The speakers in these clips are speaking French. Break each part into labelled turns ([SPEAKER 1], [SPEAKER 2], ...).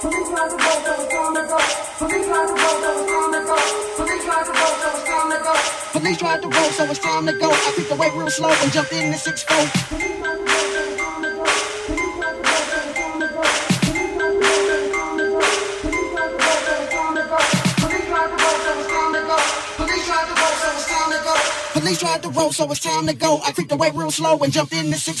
[SPEAKER 1] Police tried to roll, so it's time to go. I creeped away real slow and jumped in the six four. Police tried to roll, so it's time to go. I creeped away real slow and jumped in the six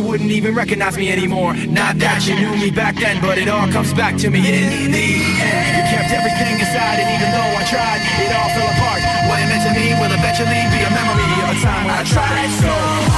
[SPEAKER 2] Recognize me anymore. Not that you knew me back then, but it all comes back to me in the end. You kept everything inside, and even though I tried, it all fell apart. What it meant to me will eventually be a memory of a time when I tried so hard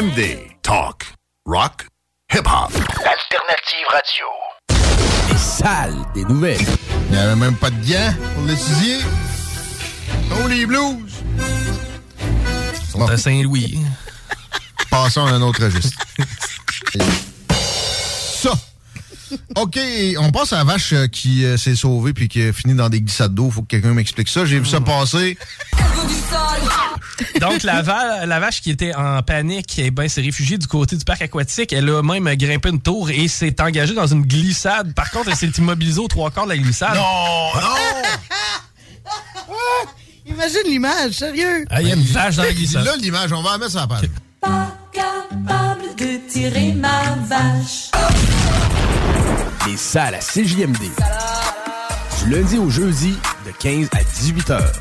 [SPEAKER 3] CJMD. Talk, rock, hip-hop.
[SPEAKER 4] Alternative radio.
[SPEAKER 5] Les salles des nouvelles.
[SPEAKER 6] Il n'y avait même pas de gants pour l'étudier. Oh, les blues!
[SPEAKER 7] Ils sont à Saint-Louis.
[SPEAKER 6] Passons à un autre registre. Ça. OK, on passe à la vache euh, qui euh, s'est sauvée puis qui a fini dans des glissades d'eau. Faut que quelqu'un m'explique ça. J'ai vu ça passer.
[SPEAKER 7] Donc, la, va- la vache qui était en panique, eh ben, s'est réfugiée du côté du parc aquatique. Elle a même grimpé une tour et s'est engagée dans une glissade. Par contre, elle s'est immobilisée aux trois quarts de la glissade.
[SPEAKER 6] Non,
[SPEAKER 8] Imagine l'image, sérieux.
[SPEAKER 7] Ah, Il y a une vache dans la glissade.
[SPEAKER 6] Là, l'image, on va la mettre sur la page.
[SPEAKER 9] capable de tirer ma vache.
[SPEAKER 5] Les salles à CJMD. Du lundi au jeudi, de 15 à 18 heures.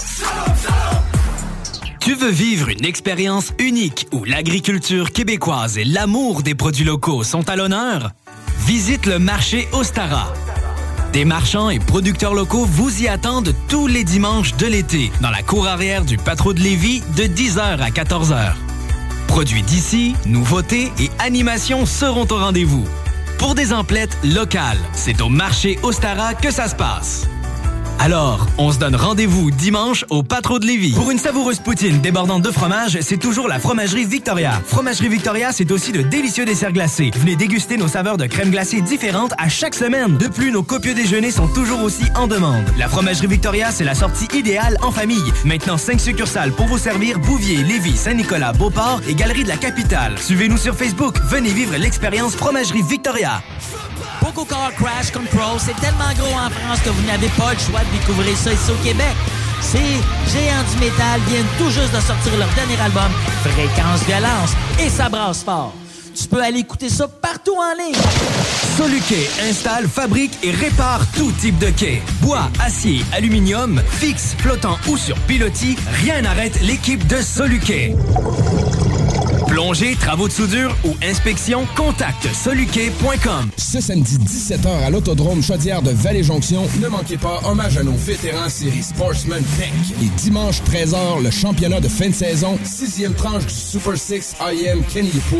[SPEAKER 10] Tu veux vivre une expérience unique où l'agriculture québécoise et l'amour des produits locaux sont à l'honneur? Visite le marché Ostara. Des marchands et producteurs locaux vous y attendent tous les dimanches de l'été dans la cour arrière du Patro de Lévis de 10h à 14h. Produits d'ici, nouveautés et animations seront au rendez-vous. Pour des emplettes locales, c'est au marché Ostara que ça se passe. Alors, on se donne rendez-vous dimanche au Patro de Lévis. Pour une savoureuse poutine débordante de fromage, c'est toujours la Fromagerie Victoria. Fromagerie Victoria, c'est aussi de délicieux desserts glacés. Venez déguster nos saveurs de crème glacée différentes à chaque semaine. De plus, nos copieux déjeuners sont toujours aussi en demande. La Fromagerie Victoria, c'est la sortie idéale en famille. Maintenant, 5 succursales pour vous servir Bouvier, Lévis, Saint-Nicolas, Beauport et Galerie de la Capitale. Suivez-nous sur Facebook. Venez vivre l'expérience Fromagerie Victoria.
[SPEAKER 11] Poco Car Crash Control, c'est tellement gros en France que vous n'avez pas le choix de découvrir ça ici au Québec. Ces géants du métal viennent tout juste de sortir leur dernier album, Fréquence Violence, et ça brasse fort. Tu peux aller écouter ça partout en ligne.
[SPEAKER 10] Soluquet installe, fabrique et répare tout type de quai. Bois, acier, aluminium, fixe, flottant ou sur pilotis, rien n'arrête l'équipe de Soluquet. Plongée, travaux de soudure ou inspection, contacte soluquet.com.
[SPEAKER 12] Ce samedi 17h à l'Autodrome Chaudière de Vallée-Jonction, ne manquez pas hommage à nos vétérans série Sportsman Tech. Et dimanche 13h, le championnat de fin de saison, sixième tranche du Super 6 IM Kenny Pool.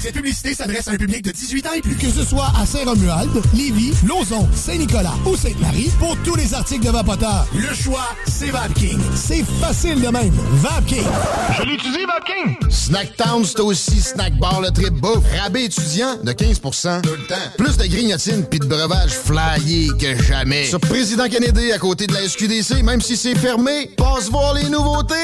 [SPEAKER 13] Cette publicité s'adresse à un public de 18 ans et plus. Que ce soit à Saint-Romuald, Lévis, Lauson, Saint-Nicolas ou Sainte-Marie, pour tous les articles de Vapoteur, le choix, c'est VapKing. C'est facile de même. VapKing.
[SPEAKER 6] Je l'utilise, Vapking! Snacktown, c'est aussi snack bar le trip bouffe. Rabais étudiant de 15 tout le temps. Plus de grignotines puis de breuvages flyés que jamais. Sur Président Kennedy, à côté de la SQDC, même si c'est fermé, passe voir les nouveautés.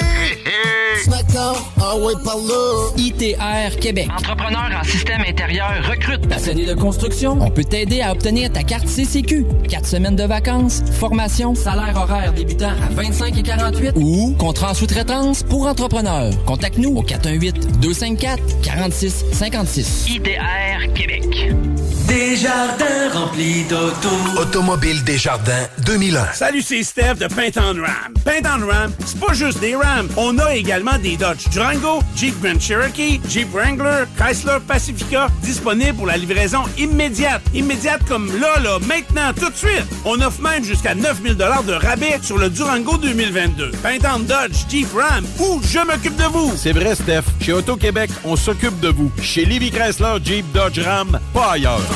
[SPEAKER 6] Snacktown, ah ouais, par là.
[SPEAKER 14] ITR Québec. Entrepreneur en système intérieur recrute. Passionné de construction, on peut t'aider à obtenir ta carte CCQ. Quatre semaines de vacances, formation, salaire horaire débutant à 25 et 48 ou contrat en sous-traitance pour entrepreneurs. Contacte-nous au 418-254-4656.
[SPEAKER 10] ITR Québec. Des jardins remplis d'auto.
[SPEAKER 4] Automobile Desjardins 2001.
[SPEAKER 15] Salut, c'est Steph de Paint on Ram. Paint on Ram, c'est pas juste des Rams. On a également des Dodge Durango, Jeep Grand Cherokee, Jeep Wrangler, Chrysler Pacifica, disponibles pour la livraison immédiate. Immédiate comme là, là, maintenant, tout de suite. On offre même jusqu'à 9000 de rabais sur le Durango 2022. Paint on Dodge, Jeep Ram ou je m'occupe de vous.
[SPEAKER 16] C'est vrai, Steph. Chez Auto-Québec, on s'occupe de vous. Chez Livy Chrysler, Jeep, Dodge, Ram, pas ailleurs.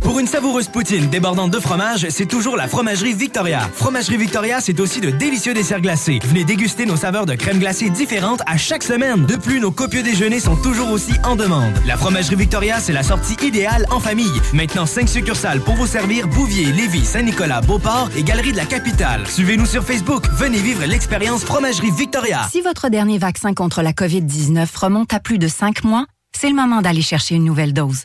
[SPEAKER 10] Pour une savoureuse poutine débordante de fromage, c'est toujours la Fromagerie Victoria. Fromagerie Victoria, c'est aussi de délicieux desserts glacés. Venez déguster nos saveurs de crème glacée différentes à chaque semaine. De plus, nos copieux déjeuners sont toujours aussi en demande. La Fromagerie Victoria, c'est la sortie idéale en famille. Maintenant, 5 succursales pour vous servir Bouvier, Lévis, Saint-Nicolas, Beauport et Galerie de la Capitale. Suivez-nous sur Facebook. Venez vivre l'expérience Fromagerie Victoria.
[SPEAKER 17] Si votre dernier vaccin contre la COVID-19 remonte à plus de 5 mois, c'est le moment d'aller chercher une nouvelle dose.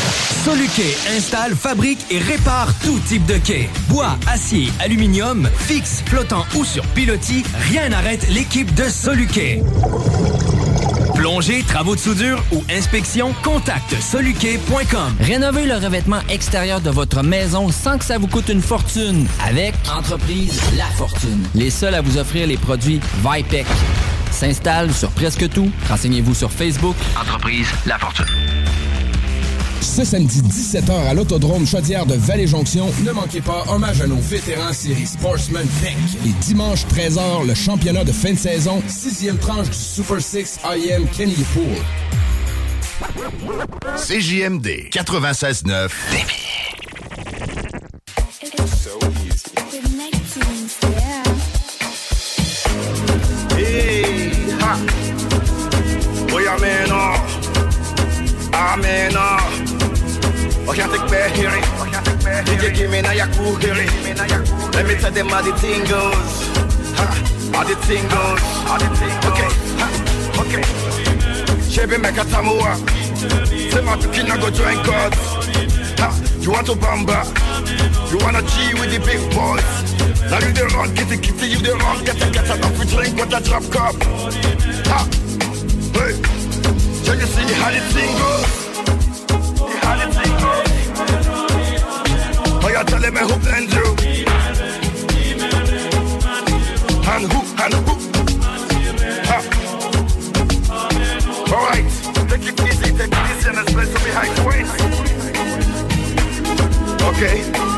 [SPEAKER 10] Soluquet installe, fabrique et répare tout type de quai. Bois, acier, aluminium, fixe, flottant ou sur pilotis, rien n'arrête l'équipe de Soluquet. Plongée, travaux de soudure ou inspection, contacte soluquet.com.
[SPEAKER 14] Rénovez le revêtement extérieur de votre maison sans que ça vous coûte une fortune avec Entreprise La Fortune. Les seuls à vous offrir les produits Vipec. S'installe sur presque tout. Renseignez-vous sur Facebook.
[SPEAKER 18] Entreprise La Fortune.
[SPEAKER 12] Ce samedi 17h à l'Autodrome Chaudière de Vallée-Jonction, ne manquez pas hommage à nos vétérans série Sportsman Peck. Et dimanche 13h, le championnat de fin de saison, sixième tranche du Super 6 IM Kenny Pool.
[SPEAKER 13] CJMD 96.9
[SPEAKER 19] Hey, ha. Boy, I'm in awe. I'm in awe. Oh, can't take back hearing. DJ, give me now your cool hearing. Let me tell them how the thing goes. Ha, how the thing goes. Okay, ha, okay. Chebe meka tamua. Sema tukina go join God. Ha, you want to bamba? You wanna G with the big boys? Now you the wrong, kitty kitty, you the wrong, get a get a coffee drink with a drop cup. Ha, hey, can you see how the thing goes? Goes? Oh, you telling me who you? And who, and who? Ha. All right, take it easy, take it easy, and behind the waist. Okay.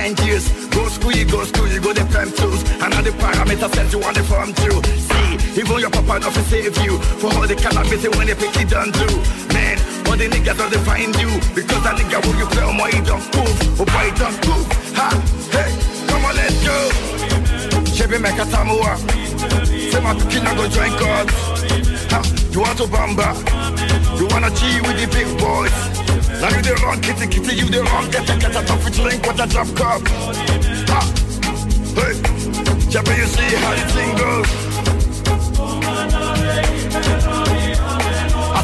[SPEAKER 19] 10 years. Go school, you go school, you go the prem tools. And all the parameters that you want to form to See, even your papa not to save you. For all the cannabis when they pick it done too Man, all the niggas don't find you. Because that nigga will you play on my don't move. Oh boy, don't. Oh, ha, hey, come on, let's go. Chevy a Tamua. Say my cookie now go join God. Ha, you want to bamba? You wanna cheat with the big boys? Now you the wrong kitty kitty, you the wrong get a get a tough drink with a drop cup. Ha, hey, Chebe, you see how the thing goes?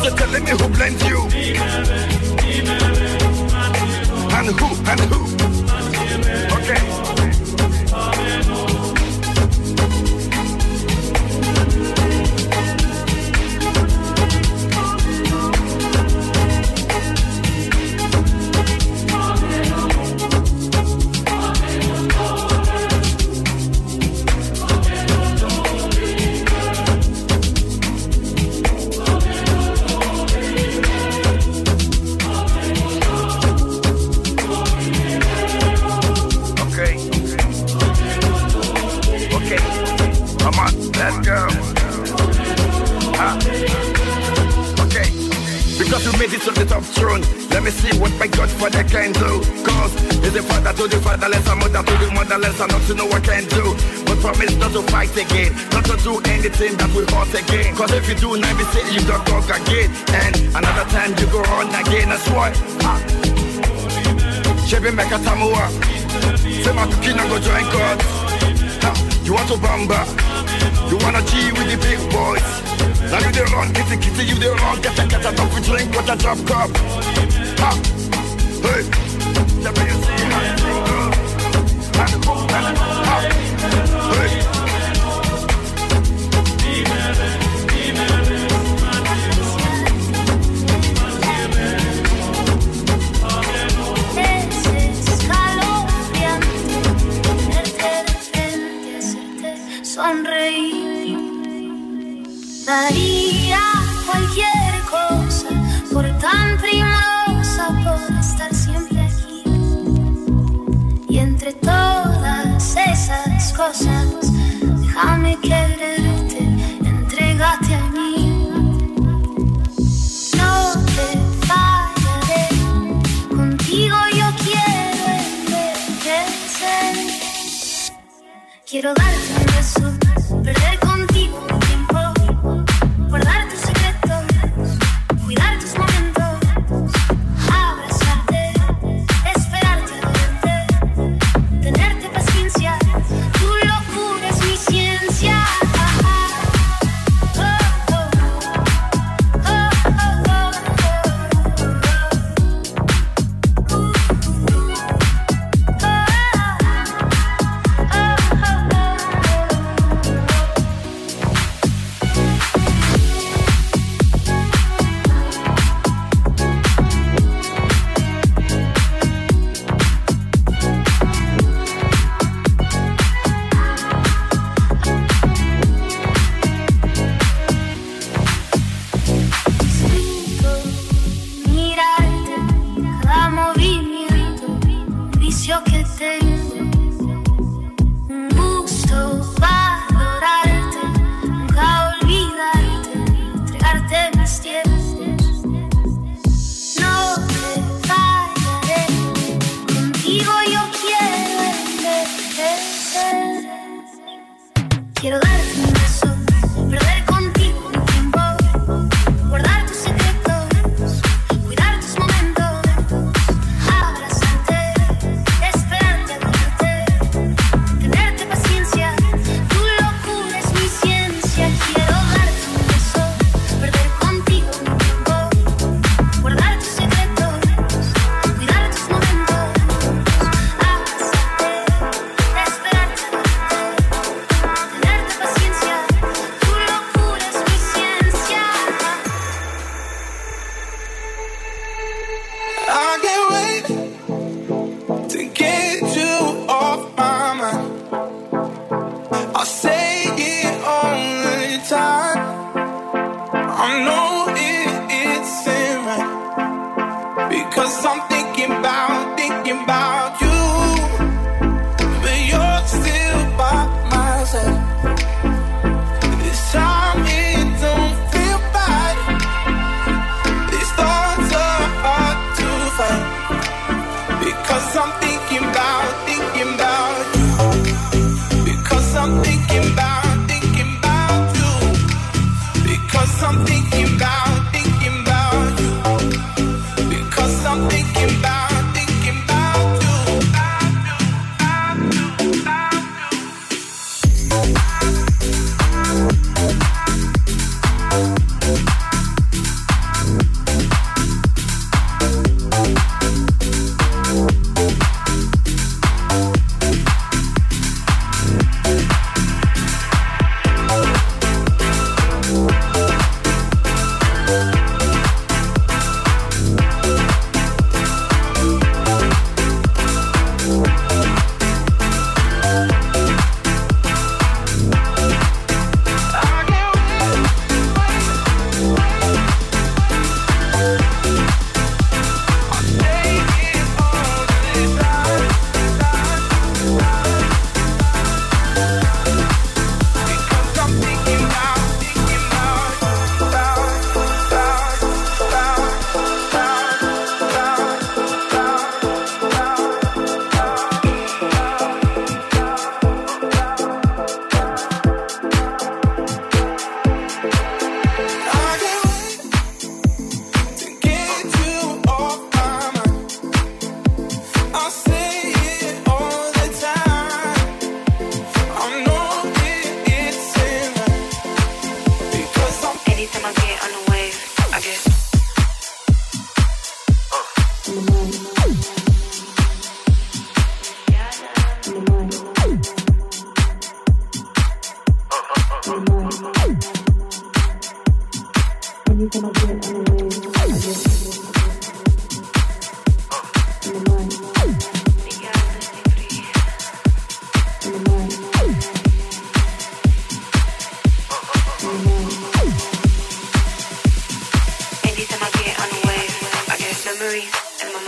[SPEAKER 19] Said, telling me who blends you, and who and who. Okay. take to the top throne. Let me see what my Godfather can do. Cause he's the father to the fatherless, a mother to the motherless, I not to know what can do. But promise not to fight again, not to do anything that will hurt again. Cause if you do, now you say you don't talk again. And another time you go on again, that's why. Ah. Chebe meka tamua Say my cookie now go join God. You want to bamba You wanna G with the big boys now you the run, kitty, kitty, you the run, get a, get a, don't we drink, what a drop cup. Ha! Hey! WC, how you do. How you do good. Ha! Hey!
[SPEAKER 20] déjame quererte, entregate a mí. No te fallaré, contigo yo quiero envejecer. Quiero darte un beso, perder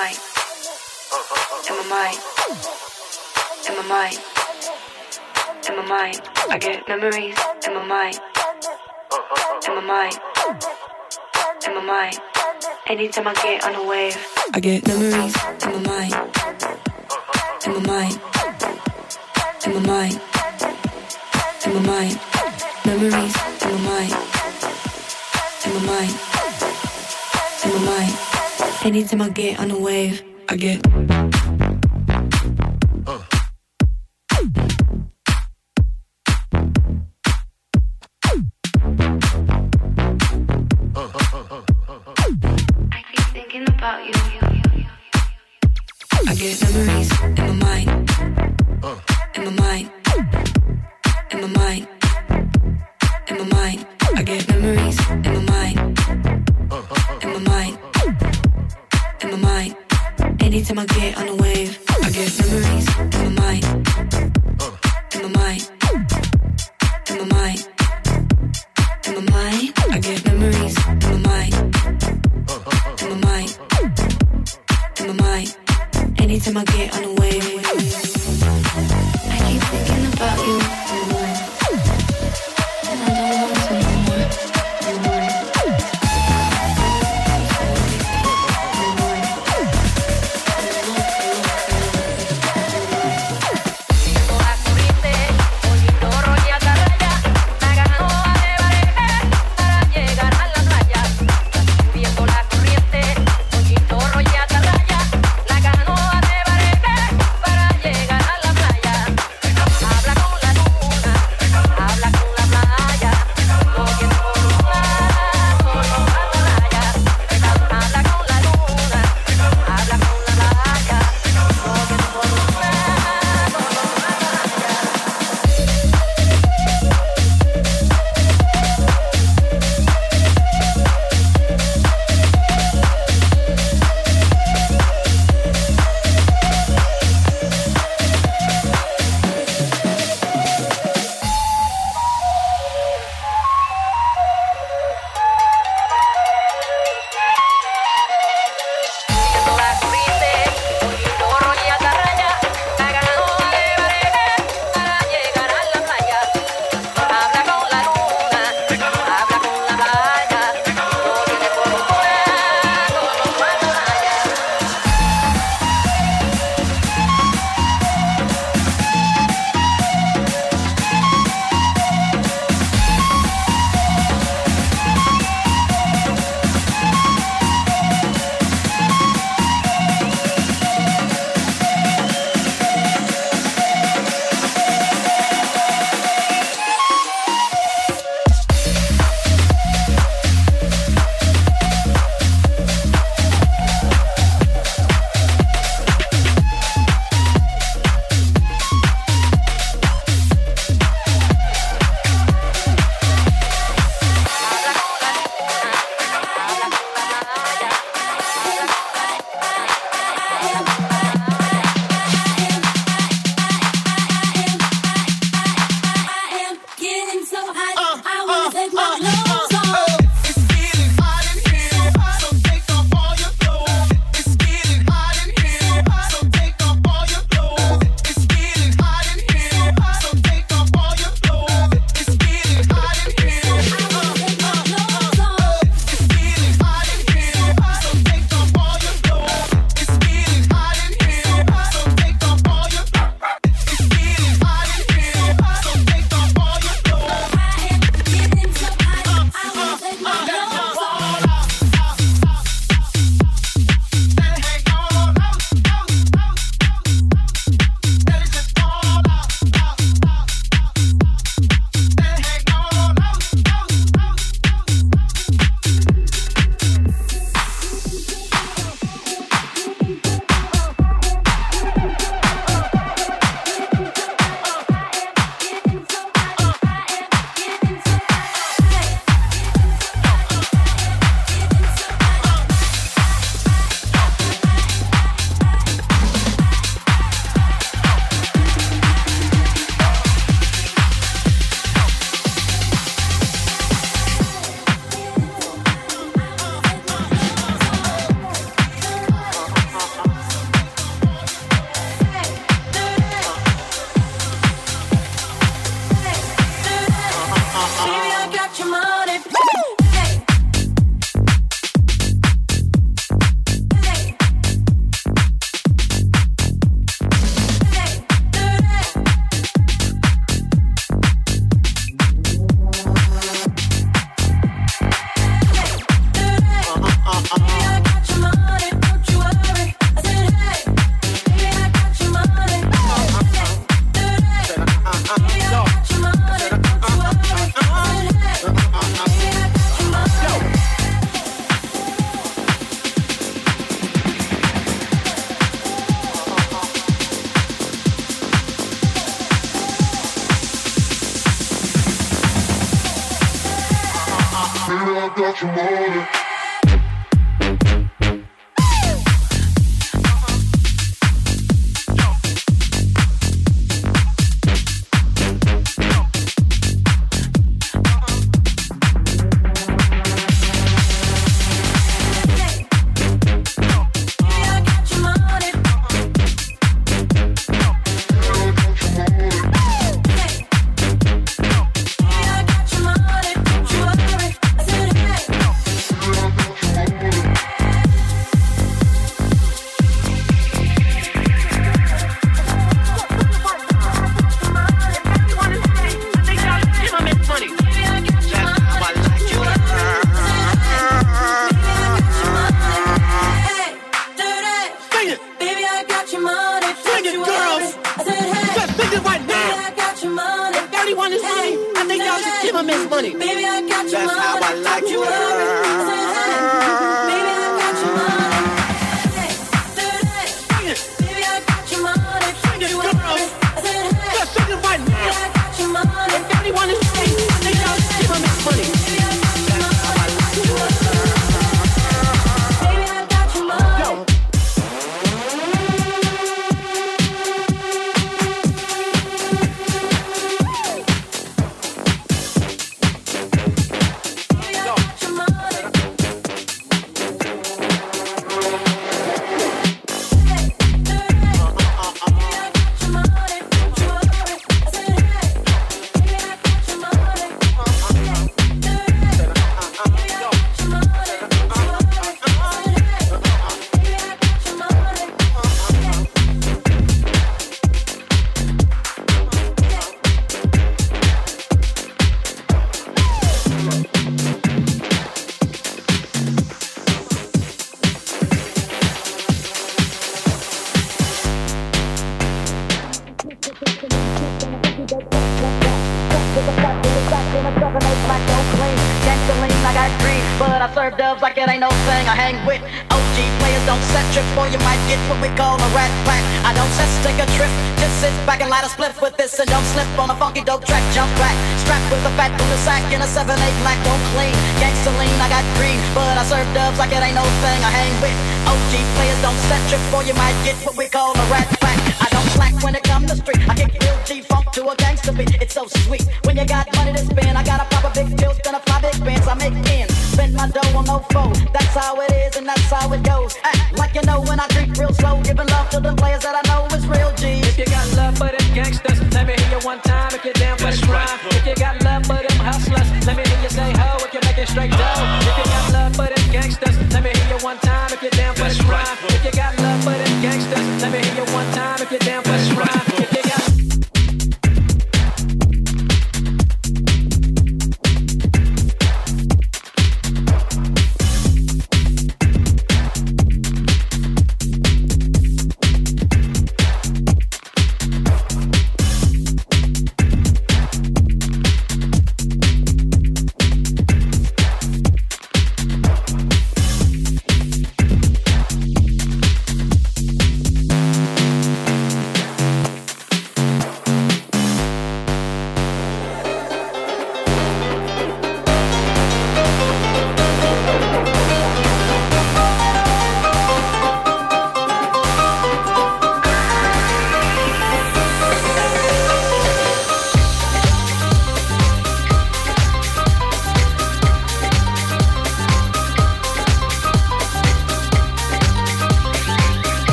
[SPEAKER 21] mind. In my mind. In my mind. In my mind. I get memories in my mind. In my mind. In my mind. Anytime I get on a wave, I get memories in my mind. In my mind. In my mind. In my mind. Memories in my mind. In my mind. In my mind. Anytime I get on a wave, I get.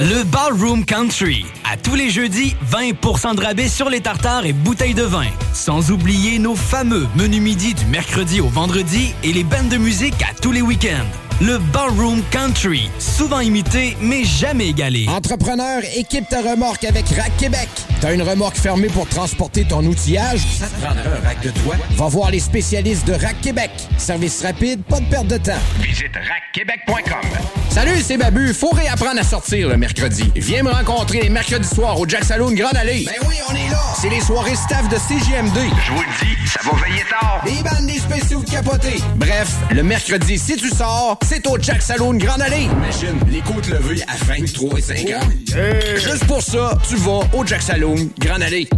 [SPEAKER 10] Le Ballroom Country. À tous les jeudis, 20% de rabais sur les tartares et bouteilles de vin. Sans oublier nos fameux menus midi du mercredi au vendredi et les bandes de musique à tous les week-ends. Le Ballroom Country. Souvent imité, mais jamais égalé.
[SPEAKER 22] Entrepreneur, équipe ta remorque avec Rack Québec. T'as une remorque fermée pour transporter ton outillage? Ça te prendra un rack de toi? Va voir les spécialistes de Rack Québec. Service rapide, pas de perte de temps.
[SPEAKER 23] Visite rackquebec.com. Salut, c'est Babu. Faut réapprendre à sortir le mercredi. Viens me rencontrer les mercredis soirs au Jack Saloon Grande Allée.
[SPEAKER 22] Ben oui, on est là.
[SPEAKER 23] C'est les soirées staff de CGMD.
[SPEAKER 22] Je vous le dis, ça va veiller tard. Des bandes, des spéciaux de capotés.
[SPEAKER 23] Bref, le mercredi, si tu sors, c'est au Jack Saloon Grande Allée.
[SPEAKER 22] Imagine, les côtes levées à 23 et 50.
[SPEAKER 23] Juste pour ça, tu vas au Jack Saloon Grande Allée.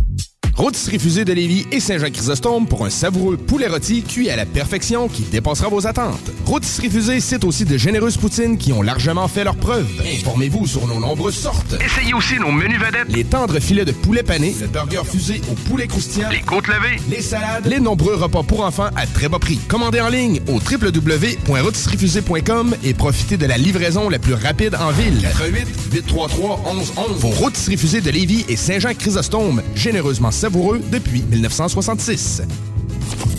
[SPEAKER 12] Rôtisserie Fusée de Lévis et Saint-Jean-Chrysostome pour un savoureux poulet rôti cuit à la perfection qui dépassera vos attentes. Rôtisserie Fusée cite aussi de généreuses poutines qui ont largement fait leur preuve. Informez-vous sur nos nombreuses sortes.
[SPEAKER 23] Essayez aussi nos menus vedettes.
[SPEAKER 12] Les tendres filets de poulet pané, le burger fusé au poulet croustillant,
[SPEAKER 23] Les côtes levées.
[SPEAKER 12] les salades, les nombreux repas pour enfants à très bas prix. Commandez en ligne au www.rôtisseriefusée.com et profitez de la livraison la plus rapide en ville. 88 833 1111. Vos rôtisseries fusées de Lévis et Saint-Jean-Chrysostome, généreusement savoureux depuis 1966.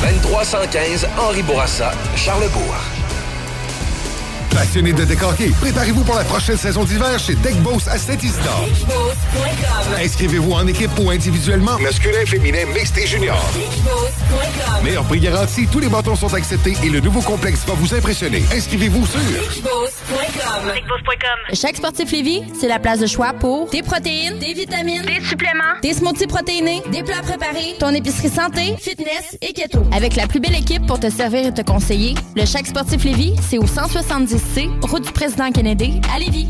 [SPEAKER 24] 2315 Henri Bourassa, Charlebourg.
[SPEAKER 13] Passionné de décorquer, préparez-vous pour la prochaine saison d'hiver chez Deckboss à Saint-Isidore. Inscrivez-vous en équipe ou individuellement, masculin, féminin, mixte et junior. Meilleur prix garanti, tous les bâtons sont acceptés et le nouveau complexe va vous impressionner. Inscrivez-vous sur
[SPEAKER 25] Chaque sportif Lévis, c'est la place de choix pour des protéines, des vitamines, des suppléments, des smoothies protéinés, des plats préparés, ton épicerie santé, fitness et keto. Avec la plus belle équipe pour te servir et te conseiller, le Chaque sportif Lévis, c'est au 170C, route du président Kennedy, à Lévis.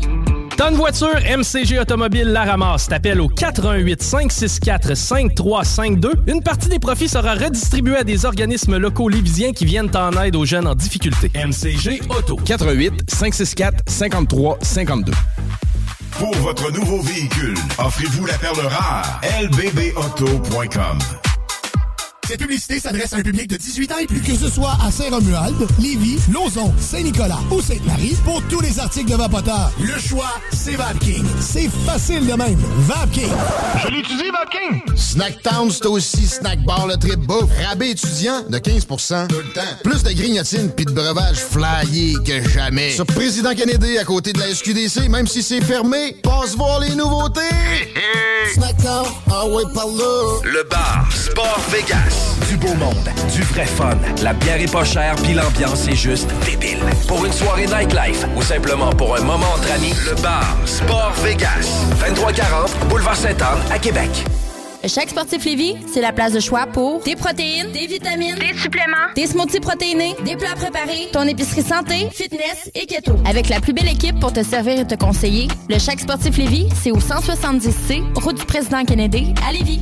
[SPEAKER 26] T'as une voiture, MCG Automobile la ramasse. T'appelles au 88 564 5352. Une partie des profits sera redistribuée à des organismes locaux lévisiens qui viennent en aide aux jeunes en difficulté. MCG Auto.
[SPEAKER 12] 88 564 53 52.
[SPEAKER 27] Pour votre nouveau véhicule, offrez-vous la perle rare. lbbauto.com
[SPEAKER 28] Cette publicité s'adresse à un public de 18 ans et plus. Que ce soit à Saint-Romuald, Lévis, Lauson, Saint-Nicolas ou Sainte-Marie, pour tous les articles de Vapoteur, le choix, c'est VapKing. C'est facile de même. VapKing.
[SPEAKER 29] Je l'utilise, VapKing! Snacktown, c'est aussi Snack Bar le trip bouffe. Rabais étudiant de 15 Tout le temps. Plus de grignotines puis de breuvages flyés que jamais. Sur Président Kennedy, à côté de la SQDC, même si c'est fermé, passe voir les nouveautés! Snacktown, ah ouais, par là!
[SPEAKER 24] Le bar Sport Vegas. Du beau monde, du vrai fun. La bière est pas chère, puis l'ambiance est juste débile. Pour une soirée nightlife ou simplement pour un moment entre amis, le bar Sport Vegas. 2340 Boulevard Sainte-Anne à Québec.
[SPEAKER 25] Chaque sportif Lévis, c'est la place de choix pour des protéines, des vitamines, des suppléments, des smoothies protéinés, des plats préparés, ton épicerie santé, fitness et keto. Avec la plus belle équipe pour te servir et te conseiller, le Chaque sportif Lévis, c'est au 170C, route du président Kennedy, à Lévis.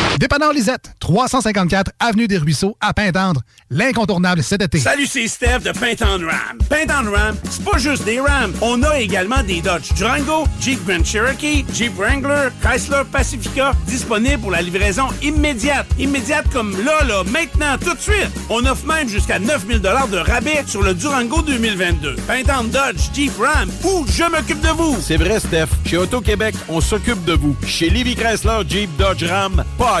[SPEAKER 30] Dépanneur Lisette, 354 Avenue des Ruisseaux, à Pintendre. L'incontournable cet été.
[SPEAKER 15] Salut, c'est Steph de Paint on Ram. Paint on Ram, c'est pas juste des Rams. On a également des Dodge Durango, Jeep Grand Cherokee, Jeep Wrangler, Chrysler Pacifica, disponibles pour la livraison immédiate. Immédiate comme là, là, maintenant, tout de suite. On offre même jusqu'à 9000 de rabais sur le Durango 2022. Paint on Dodge, Jeep Ram, ou je m'occupe de vous. C'est vrai, Steph. Chez Auto-Québec, on s'occupe de vous. Chez Livy Chrysler, Jeep, Dodge, Ram, pas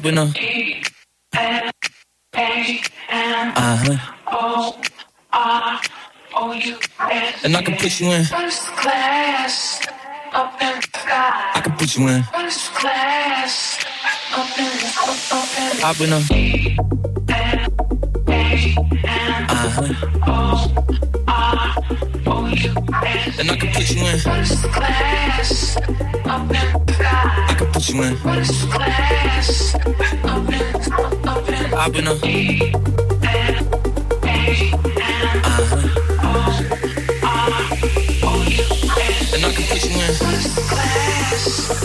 [SPEAKER 31] Up in
[SPEAKER 32] I've been a.
[SPEAKER 31] E N A N
[SPEAKER 32] Uh huh. And I can put you in.
[SPEAKER 31] First class, up in the sky.
[SPEAKER 32] I can put you in.
[SPEAKER 31] First class, up in the, up, up in the the
[SPEAKER 32] I've been a.
[SPEAKER 31] E N A N
[SPEAKER 32] Uh huh.
[SPEAKER 31] O R O U S.
[SPEAKER 32] And I can put you in.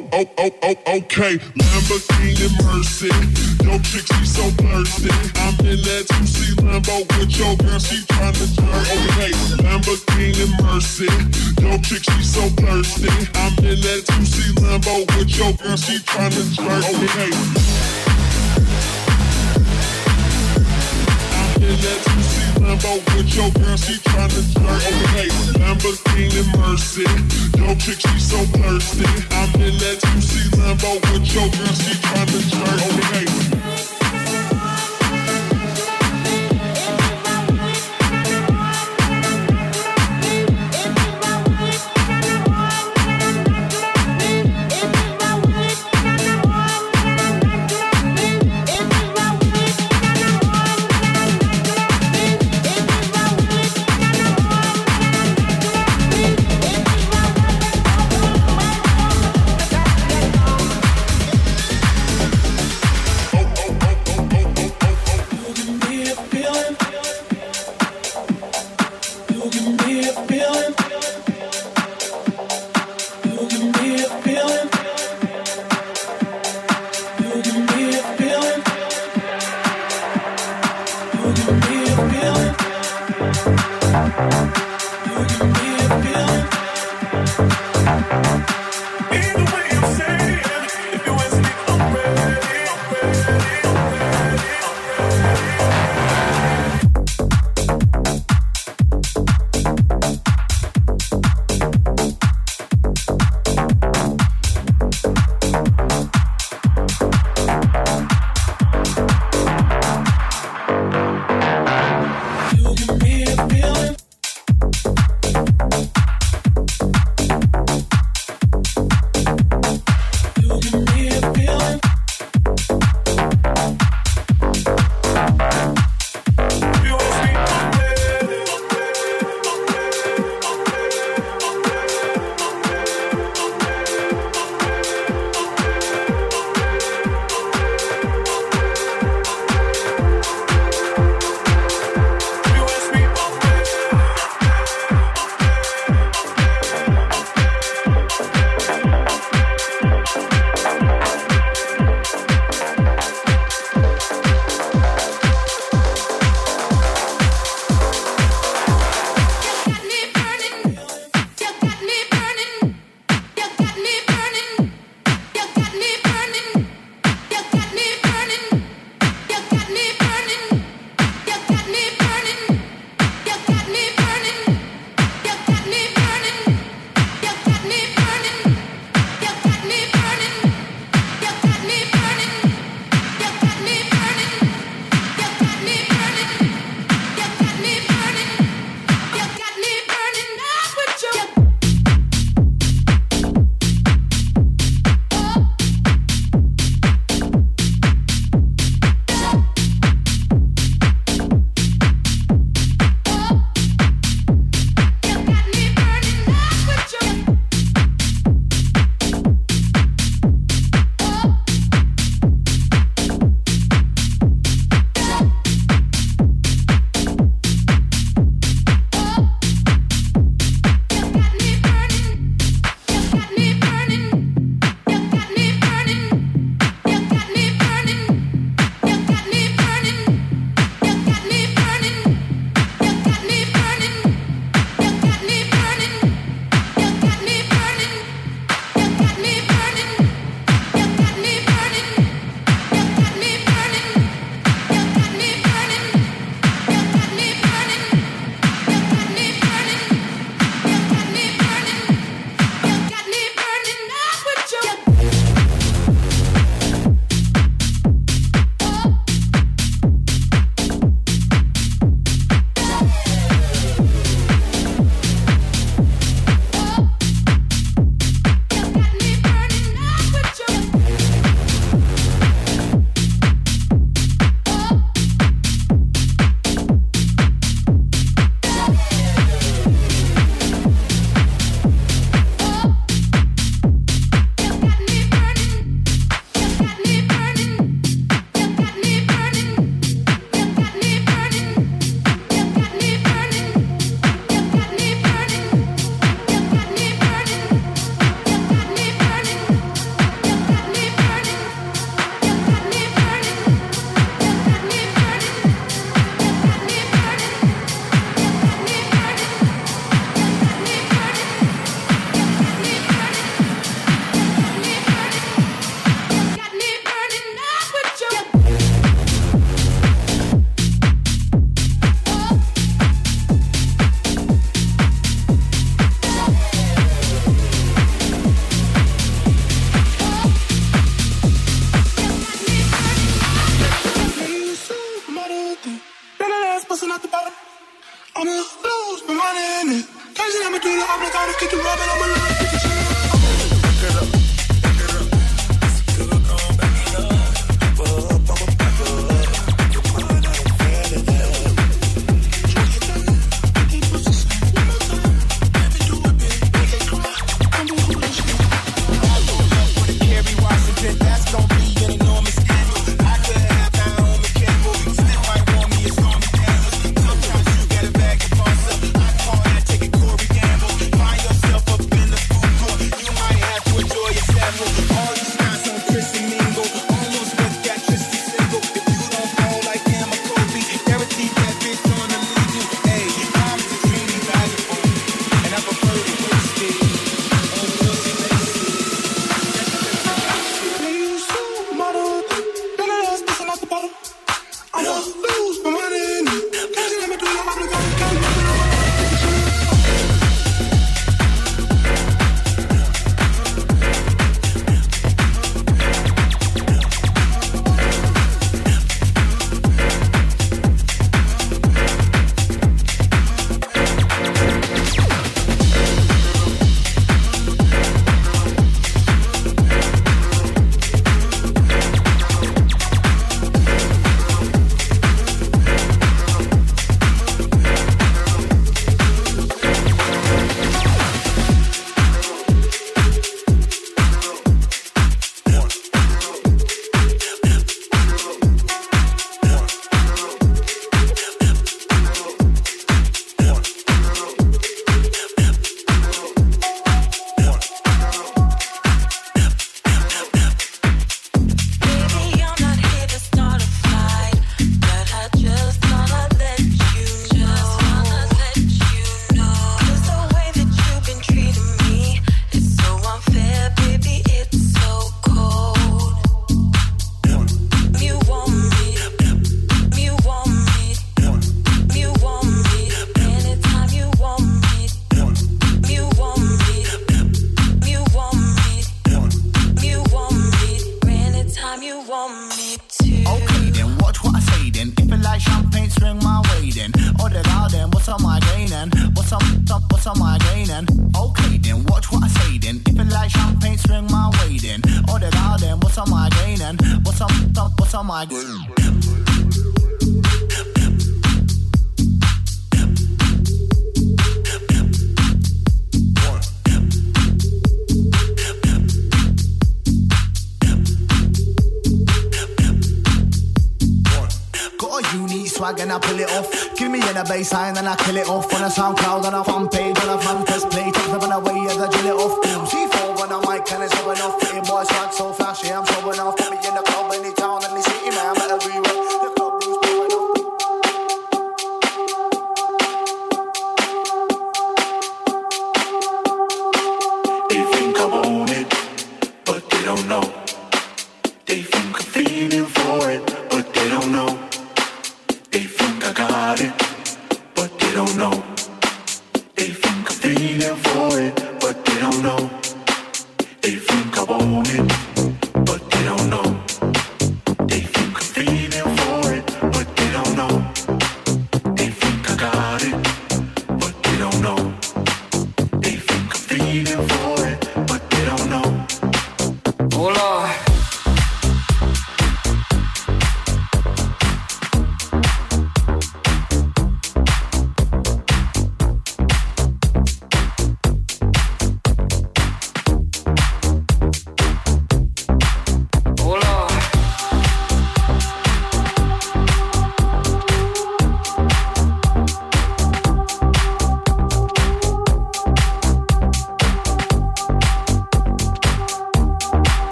[SPEAKER 33] Oh, oh, oh, oh, okay. Lamborghini Mercy. Yo, chick, she so thirsty. I'm in that 2C Lambo with your girl, she tryna turn. Okay, Lamborghini Mercy. Yo, chick, she so thirsty. I'm in that 2C Lambo with your girl, she tryna turn. Okay. That 2C Lambo with your girl, she tryna turn. Okay, Lamborghini Mercy. Yo, chick, she so thirsty. I'm in that 2C Lambo with your girl, she tryna turn. Okay.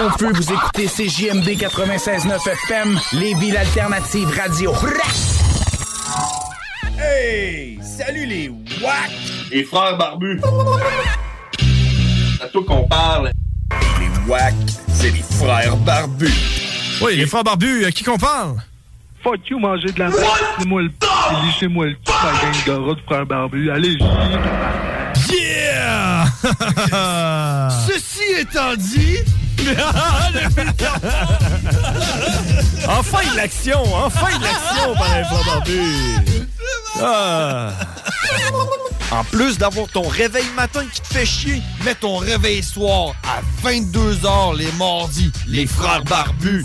[SPEAKER 34] Confus, vous écoutez CJMD 96.9 FM, les villes alternatives radio.
[SPEAKER 35] Hey! Salut les WAC! Les frères barbus! C'est à toi qu'on parle. Les WAC, c'est les frères barbus.
[SPEAKER 12] Oui, les frères barbus, à qui qu'on parle?
[SPEAKER 36] Fuck you, manger de la merde. Lissez-moi le lissez-moi le cul, la gang de rats de frères barbus. Allez,
[SPEAKER 12] Yeah!
[SPEAKER 36] Ceci étant dit...
[SPEAKER 12] enfin de l'action! Enfin de l'action par barbus! Ah.
[SPEAKER 35] En plus d'avoir ton réveil matin qui te fait chier, mets ton réveil soir à 22h les mardis. Les frères barbus.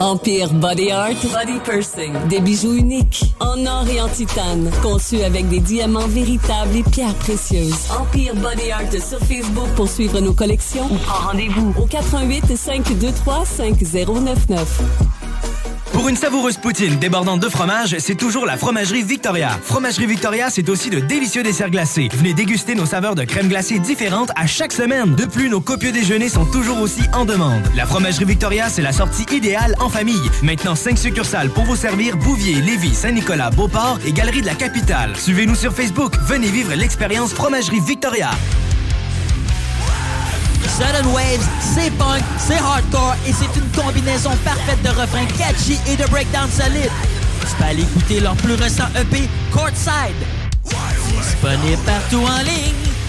[SPEAKER 37] Empire Body Art Body Pursing. Des bijoux uniques en or et en titane. Conçus avec des diamants véritables et pierres précieuses. Empire Body Art sur Facebook pour suivre nos collections ou prends rendez-vous au 88 523 5099.
[SPEAKER 10] Pour une savoureuse poutine débordante de fromage, c'est toujours la Fromagerie Victoria. Fromagerie Victoria, c'est aussi de délicieux desserts glacés. Venez déguster nos saveurs de crème glacée différentes à chaque semaine. De plus, nos copieux déjeuners sont toujours aussi en demande. La Fromagerie Victoria, c'est la sortie idéale en famille. Maintenant, 5 succursales pour vous servir Bouvier, Lévis, Saint-Nicolas, Beauport et Galerie de la Capitale. Suivez-nous sur Facebook. Venez vivre l'expérience Fromagerie Victoria.
[SPEAKER 38] Sudden Waves, c'est punk, c'est hardcore et c'est une combinaison parfaite de refrains catchy et de breakdown solide. Tu peux aller écouter leur plus récent EP, Courtside. Disponible partout en ligne.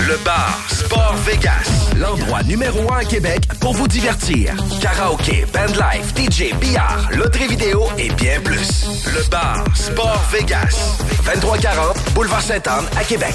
[SPEAKER 22] Le bar Sport Vegas, l'endroit numéro un à Québec pour vous divertir. Karaoke, bandlife, DJ, billard, loterie vidéo et bien plus. Le bar Sport Vegas, 2340 Boulevard Sainte-Anne à Québec.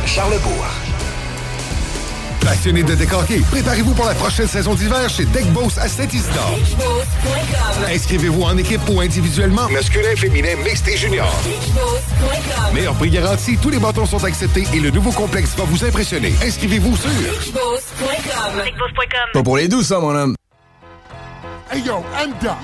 [SPEAKER 22] Charlebourg.
[SPEAKER 13] Passionné de décorquer, préparez-vous pour la prochaine saison d'hiver chez Deck Boss à Saint-Isidore. Inscrivez-vous en équipe ou individuellement, masculin, féminin, mixte et junior. Meilleur prix garanti, tous les bâtons sont acceptés et le nouveau complexe va vous impressionner. Inscrivez-vous sur
[SPEAKER 39] Pas pour les douces, ça, mon homme.
[SPEAKER 40] Hey yo, Enda.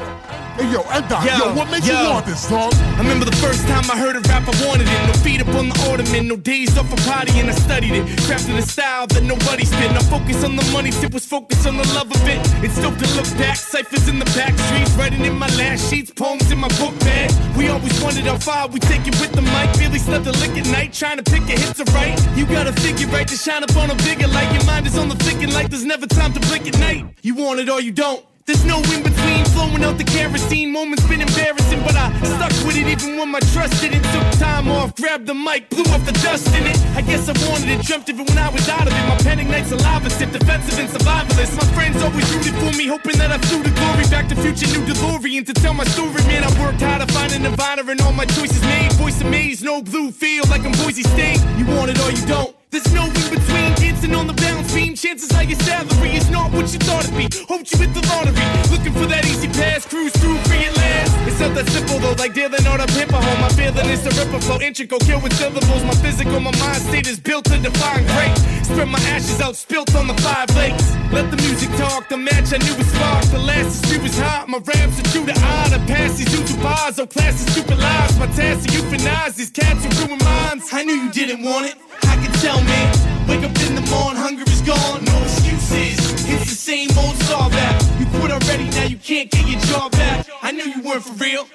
[SPEAKER 40] Hey yo, Enda. Yo, what made you want this song?
[SPEAKER 41] I remember the first time I heard a rap, I wanted it. No feet up on the ottoman, no days off a potty, and I studied it. Crafted a style that nobody spit. I focus on the money, tip was focused on the love of it. It's dope to look back, ciphers in the back streets, writing in my last sheets, poems in my book bag. We always wondered how far we take it with the mic. Really slept the lick at night, trying to pick a hit to write. You gotta figure right to shine up on a bigger light. Your mind is on the thinking like there's never time to blink at night. You want it or you don't. There's no in between, flowing out the kerosene. Moments been embarrassing, but I stuck with it even when my trust didn't. Took time off, grabbed the mic, blew off the dust in it. I guess I wanted it, dreamt of it when I was out of it. My pen ignites a lava defensive and survivalist. My friends always rooted for me, hoping that I flew to glory. Back to future, new DeLorean to tell my story. Man, I worked hard to find a Nirvana and all my choices made. Voice amazed, no blue, feel like I'm Boise State. You want it or you don't. There's no in between, dancing on the bounce beam. Chances are your salary is not what you thought it'd be. Hope you hit the lottery, looking for that easy pass, cruise through free at last. It's out that simple though, like dealing on a paper hole. My feeling is to ripper flow, integral, kill with syllables. My physical, my mind state is built to define great. Spread my ashes out, spilt on the five lakes. Let the music talk, the match I knew was sparked. The last is was hot, my rams are true to eye. The past these YouTube bars, oh classes, stupid lies. My task to euthanize these cats who ruin minds. I knew you didn't want it, I could tell, man. Wake up in the morning, hunger is gone, no excuses. It's the same old star back. You quit already, now you can't get your job back. I knew you weren't for real,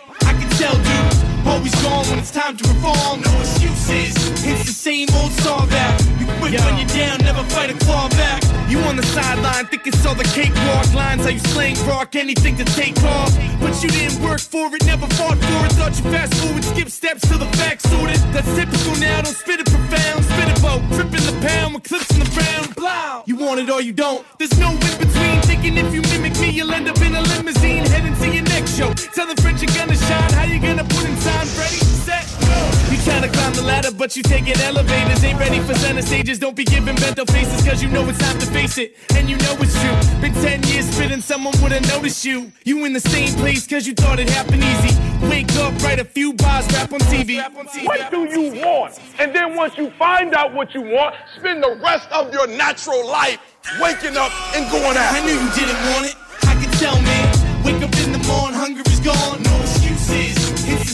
[SPEAKER 41] Tell, dude. Always gone when it's time to reform, no excuses. It's the same old star back. You quit when you're down, never fight a claw back. You on the sideline, think it's all the cakewalk lines. How you slang rock, anything to take off. But you didn't work for it, never fought for it. Thought you fast forward, skip steps to the facts sorted. That's typical now, don't spit it profound. Spit it bout, tripping the pound with clips in the ground. Blow. You want it or you don't. There's no in between. Thinking if you mimic me, you'll end up in a limousine heading to your next show. Tell the French you're gonna shine. How you gonna put in time? Ready, set, go. You tryna climb the ladder, but you taking elevators. Ain't ready for center stages. Don't be giving bento faces, cause you know it's time to face it. And you know it's true. Been 10 years spitting, someone would've noticed you. You in the same place, cause you thought it happened easy. Wake up, write a few bars, rap on TV.
[SPEAKER 42] What do you want? And then once you find out what you want, spend the rest of your natural life waking up and going out.
[SPEAKER 41] I knew you didn't want it. I could tell, man. Wake up in the morning, hunger is gone,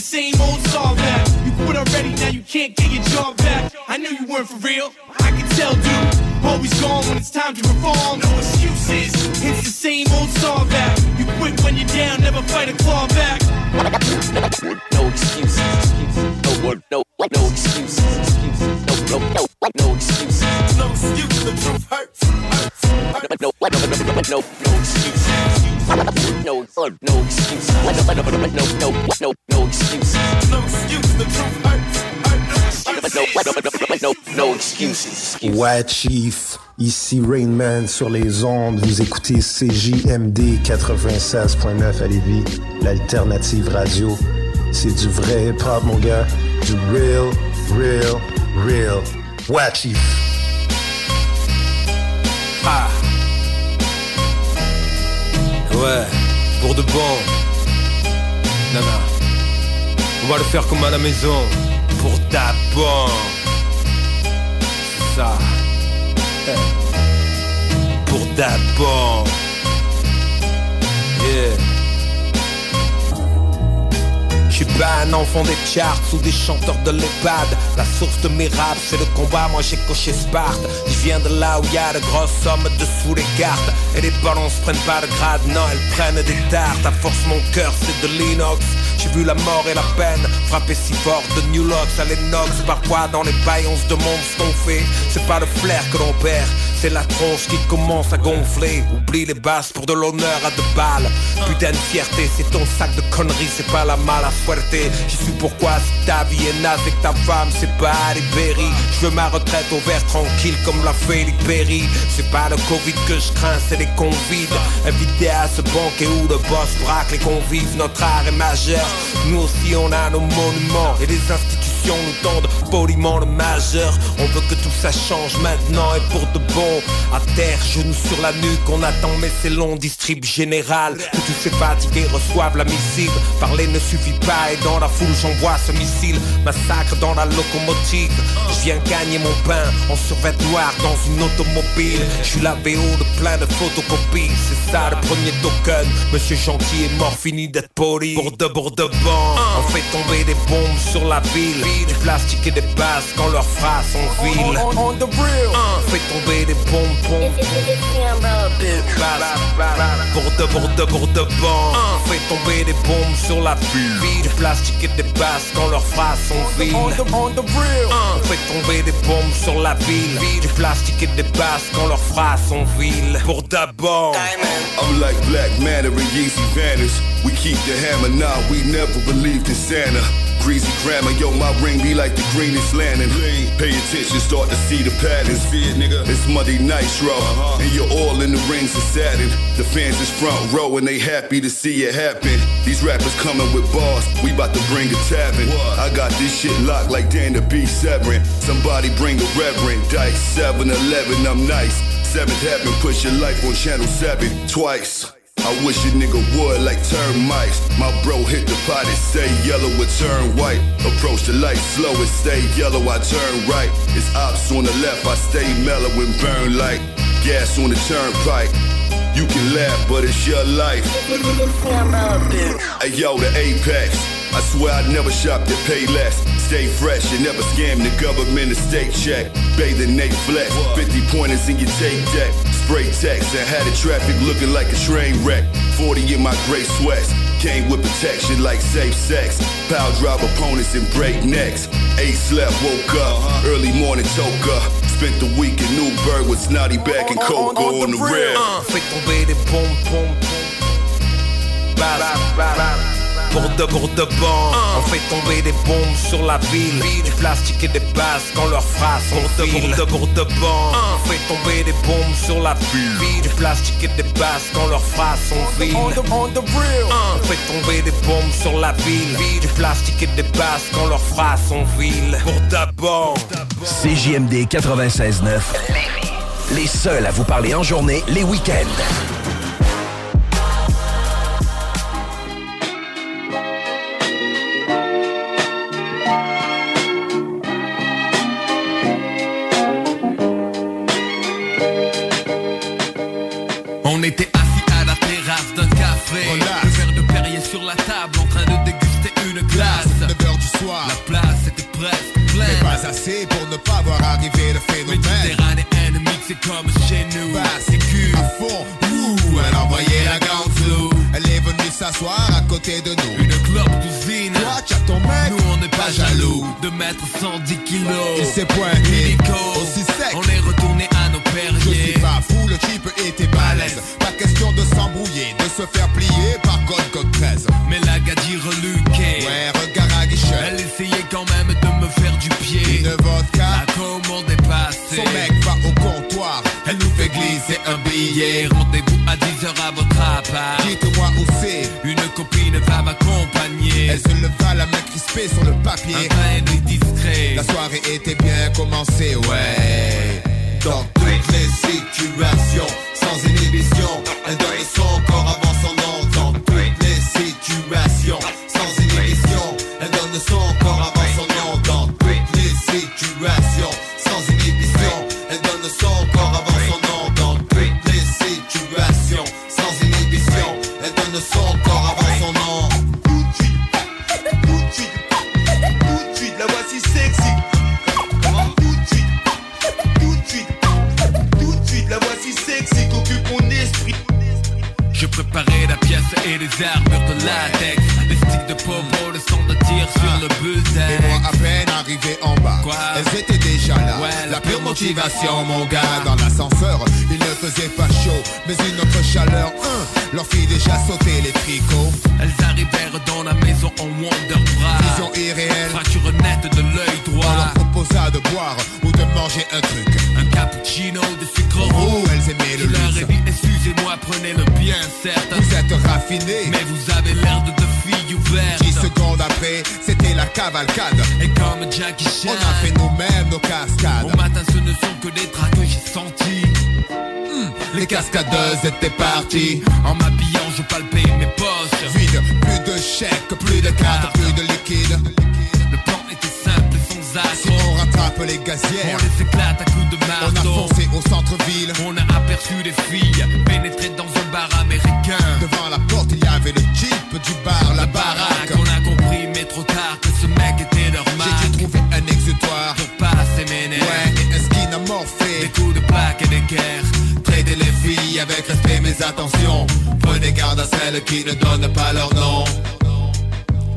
[SPEAKER 41] same old star back. You quit already, now you can't get your job back. I knew you weren't for real. I could tell, dude. Always gone when it's time to perform, no excuses. It's the same old star back. You quit when you're down, never fight a claw back.
[SPEAKER 43] No excuses. No, no, no excuses. No, no, no, excuses.
[SPEAKER 42] No excuse, the truth hurts.
[SPEAKER 43] No, no, no, no, no, no excuses. No, excuses. No, no, no, no, no.
[SPEAKER 42] No excuse, the truth hurts.
[SPEAKER 43] Excuses.
[SPEAKER 44] Ouais, Chief. Ici Rainman sur les ondes. Vous écoutez CJMD 96.9 à Lévis, l'alternative radio. C'est du vrai hip-hop, mon gars. Du real, real, real. Chief.
[SPEAKER 45] Ah. Ouais, pour de bon. Nana. On va le faire comme à la maison. Pour ta ça. Eh. Pour ta bon. Un enfant des charts ou des chanteurs de l'EHPAD. La source de mes raps c'est le combat, moi j'ai coché Sparte. Je viens de là où y a de grosses sommes dessous les cartes. Et les balances prennent pas de grade, non elles prennent des tartes. À force mon cœur c'est de l'inox. J'ai vu la mort et la peine frapper si fort. De New Locks à l'Enox. Parfois dans les bails on se demande ce qu'on fait. C'est pas le flair que l'on perd. C'est la tronche qui commence à gonfler. Oublie les basses pour de l'honneur à deux balles. Putain de fierté c'est ton sac de conneries. C'est pas la mala suerte. Je suis pourquoi si ta vie est naze et que ta femme c'est pas Berry. Je veux ma retraite au vert tranquille comme l'a fait Lee Perry. C'est pas le Covid que je crains c'est les convives. Invités à ce banquet où le boss braque les convives. Notre art est majeur. Nous aussi on a nos monuments Et les institutions nous tendent poliment le majeur On veut que tout ça change maintenant et pour de bon. À terre, genoux sur la nuque, on attend mais c'est long Distrib général, que tous ces fatigués reçoivent la missive. Parler ne suffit pas et dans la foule j'envoie ce missile. Massacre dans la locomotive. Je viens gagner mon pain en survêt noir dans une automobile. Je suis la VO de plein de photocopies. C'est ça le premier token. Monsieur Gentil est mort, fini d'être poli. Pour de pour de On fait tomber des bombes sur la ville Du plastique et des bases quand leurs phrases sont viles.
[SPEAKER 42] On the real.
[SPEAKER 45] On fait tomber des bonbons Pour de pour de pour de bon. On fait tomber des bombes sur la ville. Du plastique et des bases quand leurs phrases sont viles.
[SPEAKER 42] On the, on the real.
[SPEAKER 45] on fait tomber des bombes sur la ville. Du plastique et des bases quand leurs phrases sont viles. Pour d'abord
[SPEAKER 36] I'm like Black Matter and Yeezy Vanish. We keep the hammer now, we never believed in Santa. Greasy grammar, yo, my ring be like the greenest lantern. Pay attention, start to see the patterns. Fear, nigga. It's Monday Nitro, uh-huh. and you're all in the rings of Saturn. The fans is front row, and they happy to see it happen. These rappers coming with bars, we about to bring a tavern. I got this shit locked like Dan the B Severin. Somebody bring a reverend. Dice 7 Eleven, I'm nice. Seventh heaven, push your life on channel 7 twice. I wish a nigga would like termites. My bro hit the pot, it stay yellow, it turn white. Approach the light slow, it stay yellow, I turn right. It's ops on the left, I stay mellow and burn like gas on the turnpike. You can laugh, but it's your life. Hey yo, the apex. I swear I'd never shop to pay less. Stay fresh and never scam the government a state check. Bathing Nate flex. 50 pointers in your tape deck. Spray text and had the traffic looking like a train wreck. 40 in my gray sweats. Came with protection like safe sex. Power drive opponents and break necks. Eight slept, woke up. Early morning toka. Spent the week in Newburgh with Snotty back and Coco on the rail.
[SPEAKER 45] Uh, fais tomber des bombes, bombes, bombes. Pour de pour de bon, on fait tomber des bombes sur la ville. Du plastique et des bases quand leur phrase on file. Pour de pour de bon, on fait tomber des bombes sur la ville. Du plastique et des bases quand leur phrase on file. On fait tomber des bombes sur la ville. Du plastique et des bases quand leur phrase on file. Pour de bon.
[SPEAKER 24] CJMD 96.9. Les seuls à vous parler en journée, les week-ends.
[SPEAKER 46] On était assis à la terrasse d'un café. Le verre de Perrier sur la table en train de déguster une glace.
[SPEAKER 6] 9h du soir.
[SPEAKER 46] La place était presque pleine.
[SPEAKER 6] Mais pas assez pour ne pas voir arriver le phénomène.
[SPEAKER 46] Méditerranéenne mixée comme chez nous.
[SPEAKER 6] Cul à fond. Ouh, elle envoyait la ganzou. Elle est venue s'asseoir à côté de nous.
[SPEAKER 46] Une clope d'usine.
[SPEAKER 6] Toi, tu as ton mec.
[SPEAKER 46] Nous on n'est pas jaloux de mettre 110 kilos.
[SPEAKER 6] Il s'est pointé. Aussi sec.
[SPEAKER 46] On est retourné
[SPEAKER 6] type était balèze. Pas question de s'embrouiller, de se faire plier par code code 13.
[SPEAKER 46] Mais la gadie reluquée.
[SPEAKER 6] Ouais, regard à guichet.
[SPEAKER 46] Elle essayait quand même de me faire du pied.
[SPEAKER 6] Une vodka.
[SPEAKER 46] La commande est passée.
[SPEAKER 6] Son mec va au comptoir.
[SPEAKER 46] Elle nous fait glisser un billet. Rendez-vous à 10h à votre appart.
[SPEAKER 6] Dites-moi où c'est.
[SPEAKER 46] Une copine va m'accompagner.
[SPEAKER 6] Elle se leva la main crispée sur le papier.
[SPEAKER 46] Un discret.
[SPEAKER 6] La soirée était bien commencée, ouais. Dans en bas,
[SPEAKER 46] Quoi
[SPEAKER 6] elles étaient déjà là.
[SPEAKER 46] Ouais,
[SPEAKER 6] la pure motivation, mon gars, dans l'ascenseur, il ne faisait pas chaud, mais une autre chaleur, hein, leur fit déjà sauter les tricots.
[SPEAKER 46] Elles arrivèrent dans la maison en Wonder Bra.
[SPEAKER 6] Vision irréelle,
[SPEAKER 46] Fracture nette de l'œil
[SPEAKER 6] on
[SPEAKER 46] droit.
[SPEAKER 6] leur proposa de boire ou de manger un truc.
[SPEAKER 46] Un cappuccino de sucre roux.
[SPEAKER 6] Oh, elles aimaient le
[SPEAKER 46] Je leur ai
[SPEAKER 6] luxe.
[SPEAKER 46] dit, excusez-moi, prenez le bien, certes.
[SPEAKER 6] Vous êtes raffinés.
[SPEAKER 46] Mais vous avez l'air de deux filles ouvertes.
[SPEAKER 6] 10 secondes après, c'était la cavalcade.
[SPEAKER 46] Et comme Jackie Chan.
[SPEAKER 6] On a fait nous-mêmes nos cascades.
[SPEAKER 46] Au matin, ce ne sont que des draps que j'ai sentis.
[SPEAKER 6] Les cascadeuses étaient parties.
[SPEAKER 46] En m'habillant, je palpais mes poches.
[SPEAKER 6] Vide, plus de chèques, plus de cartes, plus de liquide.
[SPEAKER 46] Le plan était simple et sans
[SPEAKER 6] Si
[SPEAKER 46] accroc.
[SPEAKER 6] on rattrape les gazières,
[SPEAKER 46] On les éclate à coups de
[SPEAKER 6] on a
[SPEAKER 46] marteau.
[SPEAKER 6] foncé au centre-ville.
[SPEAKER 46] On a aperçu des filles pénétrer dans un bar américain.
[SPEAKER 6] Avec respect, mais attention. Prenez garde à celles qui ne donnent pas leur nom.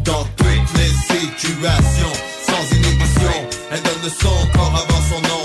[SPEAKER 6] Dans toutes les situations, sans inhibition, elle donne son corps avant son nom.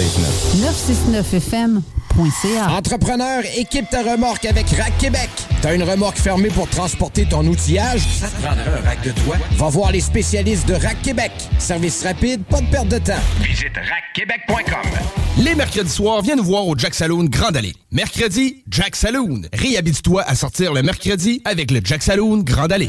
[SPEAKER 35] 96.9.
[SPEAKER 47] 969fm.ca
[SPEAKER 22] Entrepreneur, équipe ta remorque avec Rack Québec. T'as une remorque fermée pour transporter ton outillage? Ça te prendra un rack de toi? Va voir les spécialistes de Rack Québec. Service rapide, pas de perte de temps.
[SPEAKER 10] Visite rackquebec.com.
[SPEAKER 12] Les mercredis soirs, viens nous voir au Jack Saloon Grande Allée. Mercredi, Jack Saloon. Réhabite-toi à sortir le mercredi avec le Jack Saloon Grande Allée.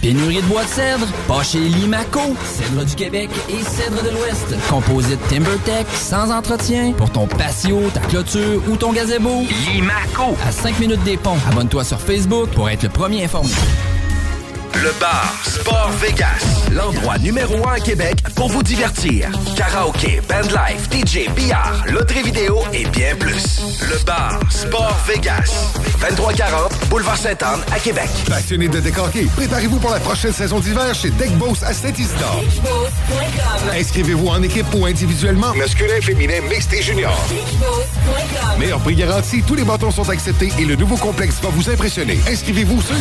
[SPEAKER 14] Pénurie de bois de cèdre? Pas chez Limaco. Cèdre du Québec et cèdre de l'Ouest. Composite TimberTech, sans entretien. Pour ton patio, ta clôture ou ton gazebo. Limaco. À 5 minutes des ponts. Abonne-toi sur Facebook pour être le premier informé.
[SPEAKER 10] Le bar Sport Vegas, l'endroit numéro un à Québec pour vous divertir. Karaoke, bandlife, DJ, billard, loterie vidéo et bien plus. Le bar Sport Vegas, 2340 Boulevard Sainte-Anne à Québec.
[SPEAKER 13] Passionné de décorquer, préparez-vous pour la prochaine saison d'hiver chez Deck Boss à Saint-Isidore. Inscrivez-vous en équipe ou individuellement. Masculin, féminin, mixte et junior. Meilleur prix garanti, tous les bâtons sont acceptés et le nouveau complexe va vous impressionner. Inscrivez-vous sur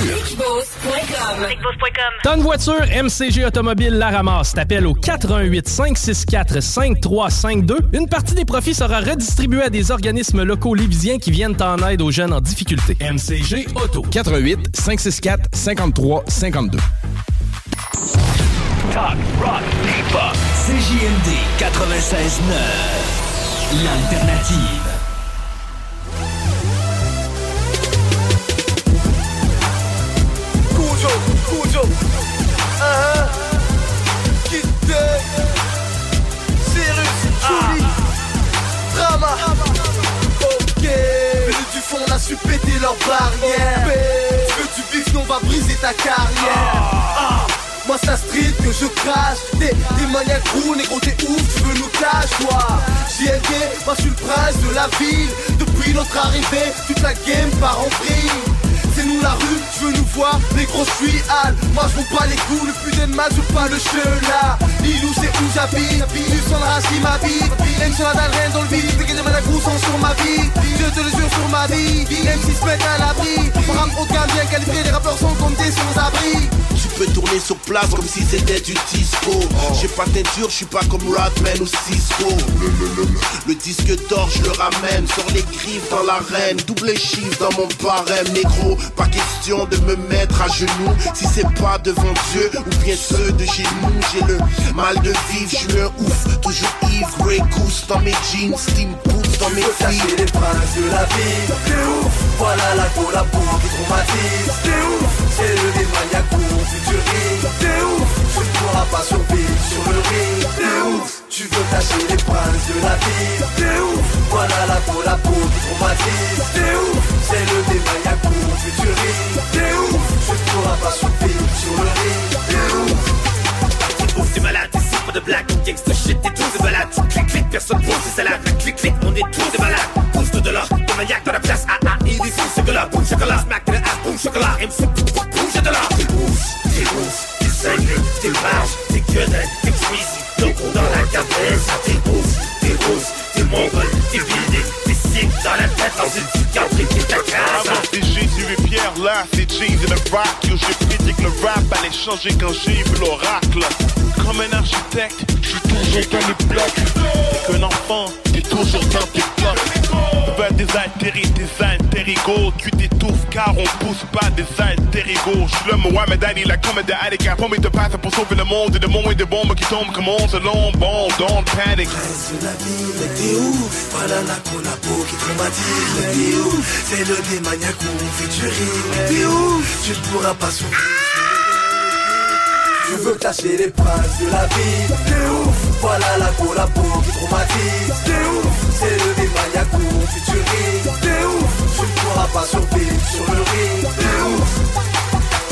[SPEAKER 48] Tonne voiture, MCG Automobile la ramasse. T'appelles au 88 564 5352. Une partie des profits sera redistribuée à des organismes locaux lévisiens qui viennent en aide aux jeunes en difficulté. MCG Auto.
[SPEAKER 12] 88 564 53 52.
[SPEAKER 10] Talk, rock, hip-hop. CJMD 96.9. L'alternative.
[SPEAKER 42] Cujo, Cujo, uh-huh. Quitte, Cyrus, Julie, Drama, ok. On a su péter leurs barrières. Tu veux du on va briser ta carrière? Ah. Moi c'est la street que je crache. T'es des maniaques cool, négro t'es ouf, tu veux nous cash toi? JLD, moi je suis le prince de la ville. Depuis notre arrivée, toute la game part en vrille la rue, tu veux nous voir, les gros je suis Al Moi je pas les coups, le putain de mal, je pas le cheveu là. Lilou c'est où j'habite, tu sens la racine ma vie. Même sur la dalle, rien dans le vide, des de mal sont sur ma vie. Je te le jure sur ma vie, M6 se mettent à l'abri. Rap haut de bien qualifié, les rappeurs sont comme des sans-abri
[SPEAKER 49] peux tourner sur place comme si c'était du disco. J'ai pas teinture, je suis pas comme Rodman ou Cisco. Le disque d'or, je le ramène Sur les griffes dans l'arène. Double chiffre dans mon barème. Négro, pas question de me mettre à genoux. Si c'est pas devant Dieu ou bien ceux de chez nous J'ai le mal de vivre, je suis un ouf Toujours ivre, Grey Goose dans mes jeans dans mes
[SPEAKER 42] cacher les princes de la ville. T'es ouf, voilà la collabo qui traumatise. T'es ouf, c'est le démaniaque pour futuriste T'es ouf, tu ne pourras pas survivre sur le ring T'es ouf, tu veux cacher les princes de la ville. T'es ouf, voilà la collabo qui T'es ouf,
[SPEAKER 50] là, de maniaque dans la place. Ah ah, il est fou, chocolat, boum, chocolat, smack de la ass, chocolat. MC, bouge de là. T'es ouf, t'es t'es cinglé, t'es rage, t'es gueudin, t'es crazy. Dans la cabeza, t'es ouf, t'es ouf, t'es mongol, t'es buildé, t'es sick dans la tête, dans une psychiatrie, t'es ta casa.
[SPEAKER 33] Avant c'est Jésus et Pierre là, c'est jeans et le rock Yo j'ai prédit que le rap allait changer quand j'ai vu l'oracle Comme un architecte, je suis toujours dans les blocs T'es qu'un enfant, t'es toujours dans tes blocs Veux des altéris, des alter-ego Tu t'étouffes car on pousse pas des alter-ego J'suis le Mohamed Ali, la comédie de Alika Promis de passer pour sauver le monde. Et de moments et de bombes qui tombent comme on se long Bon, don't panic.
[SPEAKER 42] De la ville, mais t'es ouf Voilà la collabo qui traumatise. T'es ouf, c'est le démaniaque où rire. Mais t'es ouf, tu ne pourras pas survivre Tu veux cacher les princes de la vie. T'es ouf. Voilà la collabo qui traumatise. T'es ouf. C'est le T'es ouf. Tu ne pourras pas survivre sur le ring T'es ouf.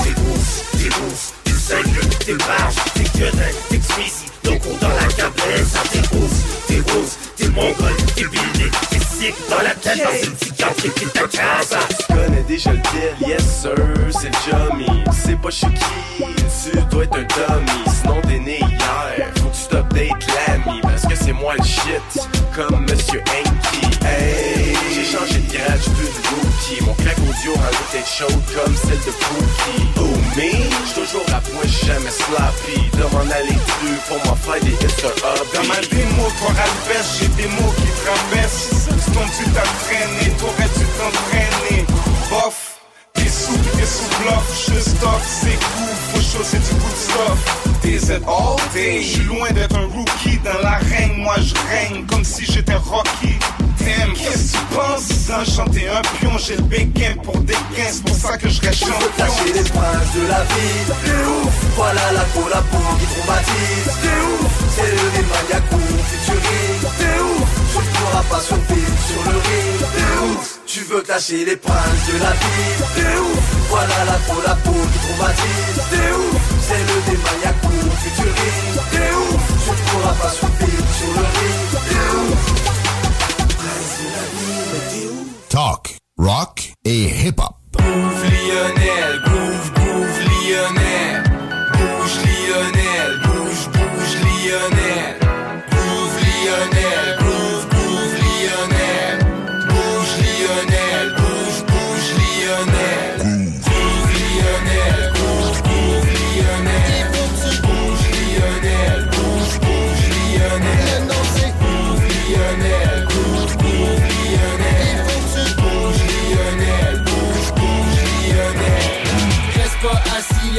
[SPEAKER 51] T'es ouf, t'es ouf. T'es sérieux, t'es barge, t'es quenelle, t'es suicide Donc on dans la cabresse T'es ouf, t'es rose, t'es mongol, t'es buildé T'es sick dans la tête dans une psychiatrie qui ta casa
[SPEAKER 52] Tu connais déjà le deal, yes sir, c'est Jummy. Tu sais pas je qui, tu dois être un dummy. Sinon t'es né hier, faut que tu t'updates l'ami Parce que c'est moi le shit, comme Monsieur j'ai de rookie Mon claque audio la tête chaude comme celle de Pookie. Oh me, j'suis toujours à point, jamais sloppy. Demande à trucs pour m'en faire des hits sur hobby.
[SPEAKER 33] Dans ma démo, toi Albert, j'ai des mots qui traversent. Sinon tu t'entraînes, t'aurais-tu t'entraîner? Bof, t'es sous, t'es sous bluff. Je stock, c'est cool, faut chausser du good stuff. Des at all day? J'suis loin d'être un rookie dans l'arène. Moi je règne comme si j'étais Rocky Damn, qu'est-ce que tu penses D'enchanter un pion, j'ai le béquin pour des gains C'est pour ça que je reste champion.
[SPEAKER 42] Cacher les princes de la vie. T'es ouf. Voilà la collabo qui traumatise. T'es ouf. C'est le démaniaque ou futuriste T'es ouf. Tu ne pourras pas survivre sur le ring T'es ouf. Tu veux cacher les princes de la vie. T'es ouf. Voilà la collabo qui traumatise. T'es ouf. C'est le démaniaque ou futuriste T'es ouf. Tu ne pas survivre sur le ring
[SPEAKER 12] Talk, rock et hip-hop.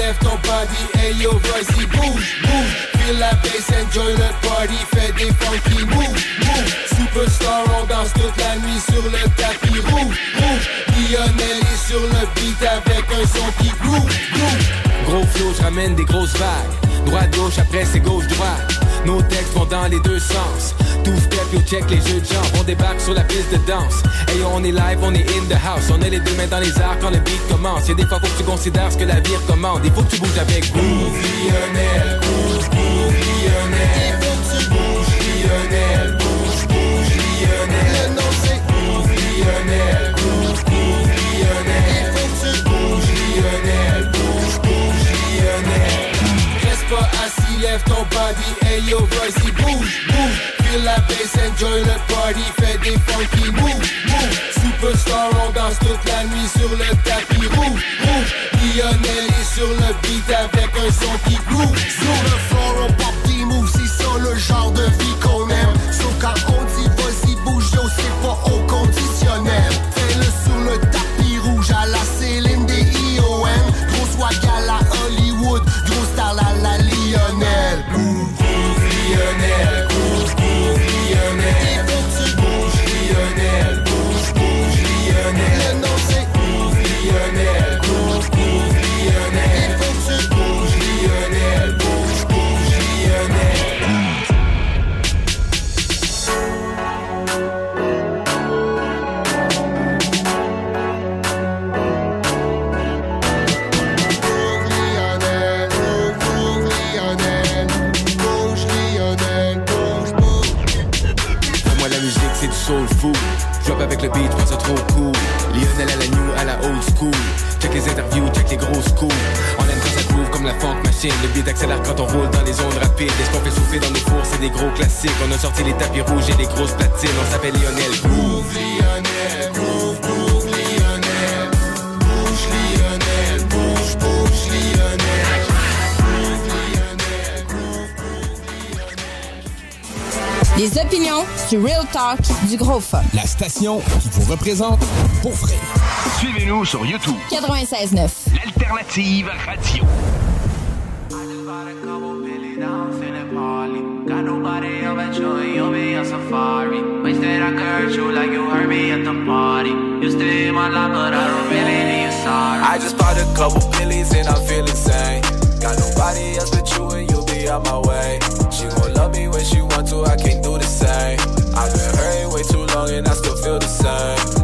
[SPEAKER 52] Lève ton body, hey yo, vas-y, bouge, bouge. Feel la bass, enjoy le party, fais des funky moves, move Superstar, on danse toute la nuit sur le tapis rouge, rouge. Lionel est sur le beat avec un son qui groove, groove
[SPEAKER 41] Gros flow, je ramène des grosses vagues. Droite gauche, après c'est gauche droite. Nos textes vont dans les deux sens. Tout step, yo check les jeux de genre. On débarque sur la piste de danse. Hey on est live, on est in the house. On est les deux mains dans les airs quand le beat commence. Y'a des fois faut que tu considères ce que la vie recommande. Il faut que tu bouges avec.
[SPEAKER 52] Lionel, bouge, bouge Bouge bouge,
[SPEAKER 41] pas assis, lève ton body, hey yo, vas-y, bouge, bouge. Feel la bass, enjoy le party, fais des funky moves, move. Superstar, on danse toute la nuit sur le tapis rouge, rouge. Lionel est sur le beat avec un son qui groove.
[SPEAKER 6] Sur le floor, on pop des moves, c'est ça le genre de vie qu'on aime. Sauf quand on
[SPEAKER 41] machine Le beat accélère quand on roule dans les zones rapides Et ce qu'on fait souffler dans nos fours? C'est des gros classiques On a sorti les tapis rouges et les grosses platines On s'appelle Lionel Groove
[SPEAKER 52] Lionel, groove, groove Lionel Bouge Lionel, bouge, bouge Lionel Groove Lionel, groove, groove
[SPEAKER 25] Les opinions, du real talk, du gros fun.
[SPEAKER 12] La station qui vous représente pour vrai.
[SPEAKER 53] Suivez-nous sur YouTube.
[SPEAKER 25] 96.9.
[SPEAKER 53] L'alternative radio.
[SPEAKER 54] Safari. Wasted, I hurt you like you hurt me at the party. You stay in my life, but I don't really need sorry.
[SPEAKER 55] I just bought a couple billies and I'm feeling sane.
[SPEAKER 52] Got nobody else but you and you'll be on my way. She gon' love me when she want to, I can't do the same. I've been hurting way too long and I still feel the same.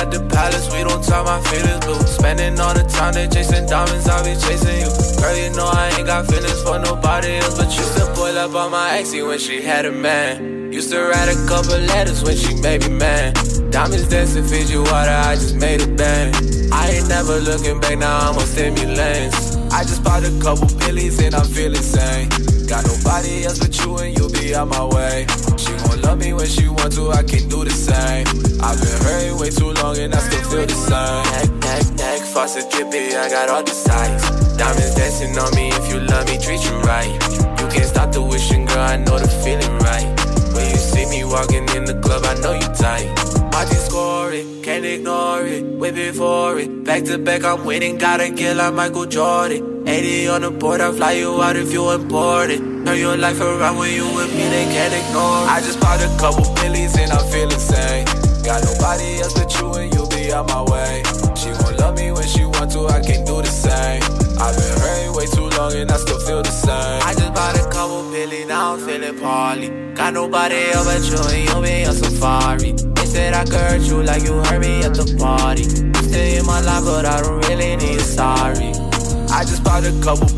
[SPEAKER 52] At the palace, we don't talk my feelings blue. Spending all the time they chasing diamonds, I'll be chasing you. Girl, you know I ain't got feelings for nobody else but you. Still boil up on my exy when she had a man. Used to write a couple letters when she made me mad. Diamonds dancing, feed you water, I just made a bang. I ain't never looking back, now I'm on stimulants. I just bought a couple billies and I'm feeling sane. Got nobody else but you and you'll be on my way. Love me when she want to, I can do the same. I've been hurting way too long and I still feel the same. Neck, neck, neck, faucet drippy, I got all the sights. Diamonds dancing on me, if you love me, treat you right. You can't stop the wishing, girl, I know the feeling right. When you see me walking in the club, I know you tight. I just score it, can't ignore it, whip it for it. Back to back, I'm winning, gotta get like Michael Jordan. 80 on the board, I fly you out if you important. Turn your life around when you with me, they can't ignore. I just bought a couple billies and I feel insane. Got nobody else but you and you'll be on my way. She gon' love me when she want to, I can't do the same. I've been hurting way too long and I still feel the same. I just bought a couple billies, now I'm feeling poorly. Got nobody else but you and you'll be on safari. They said I could hurt you like you hurt me at the party. You stay in my life, but I don't really need a sorry. Bought a couple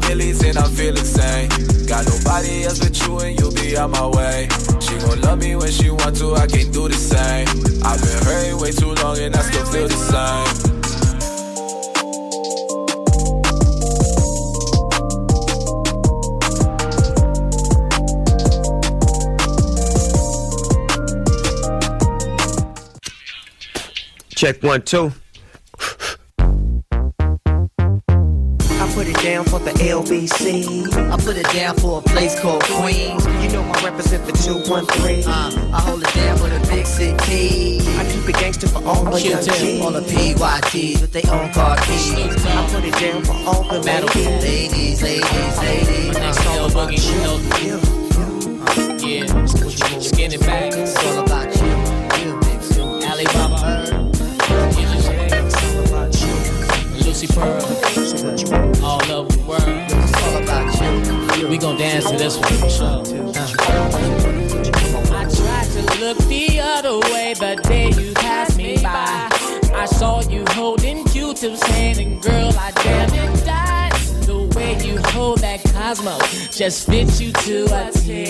[SPEAKER 52] and I feel insane. Got nobody else but you and you'll be on my way. She gon' love me when she want to, I can't do the same. I've been hurting way too long and I still feel the same.
[SPEAKER 56] Check one, two.
[SPEAKER 57] LBC.
[SPEAKER 58] I put it down for a place called Queens.
[SPEAKER 57] You know I represent the 213.
[SPEAKER 58] Uh, I hold it down for the big city.
[SPEAKER 57] I keep it gangster for all my young kids.
[SPEAKER 58] All the PYTs with their own car keys.
[SPEAKER 57] I put it down for all the
[SPEAKER 58] ladies, ladies, ladies, ladies.
[SPEAKER 57] It's all about you.
[SPEAKER 58] Yeah, skinny back. It's all about
[SPEAKER 59] Lucy Pearl, all over the world. We gon' dance to this one sure. I tried to look the other way the day you passed me by. I saw you holding Q-tips hand, and girl, I damn it died. The way you hold that Cosmo just fits you to a T.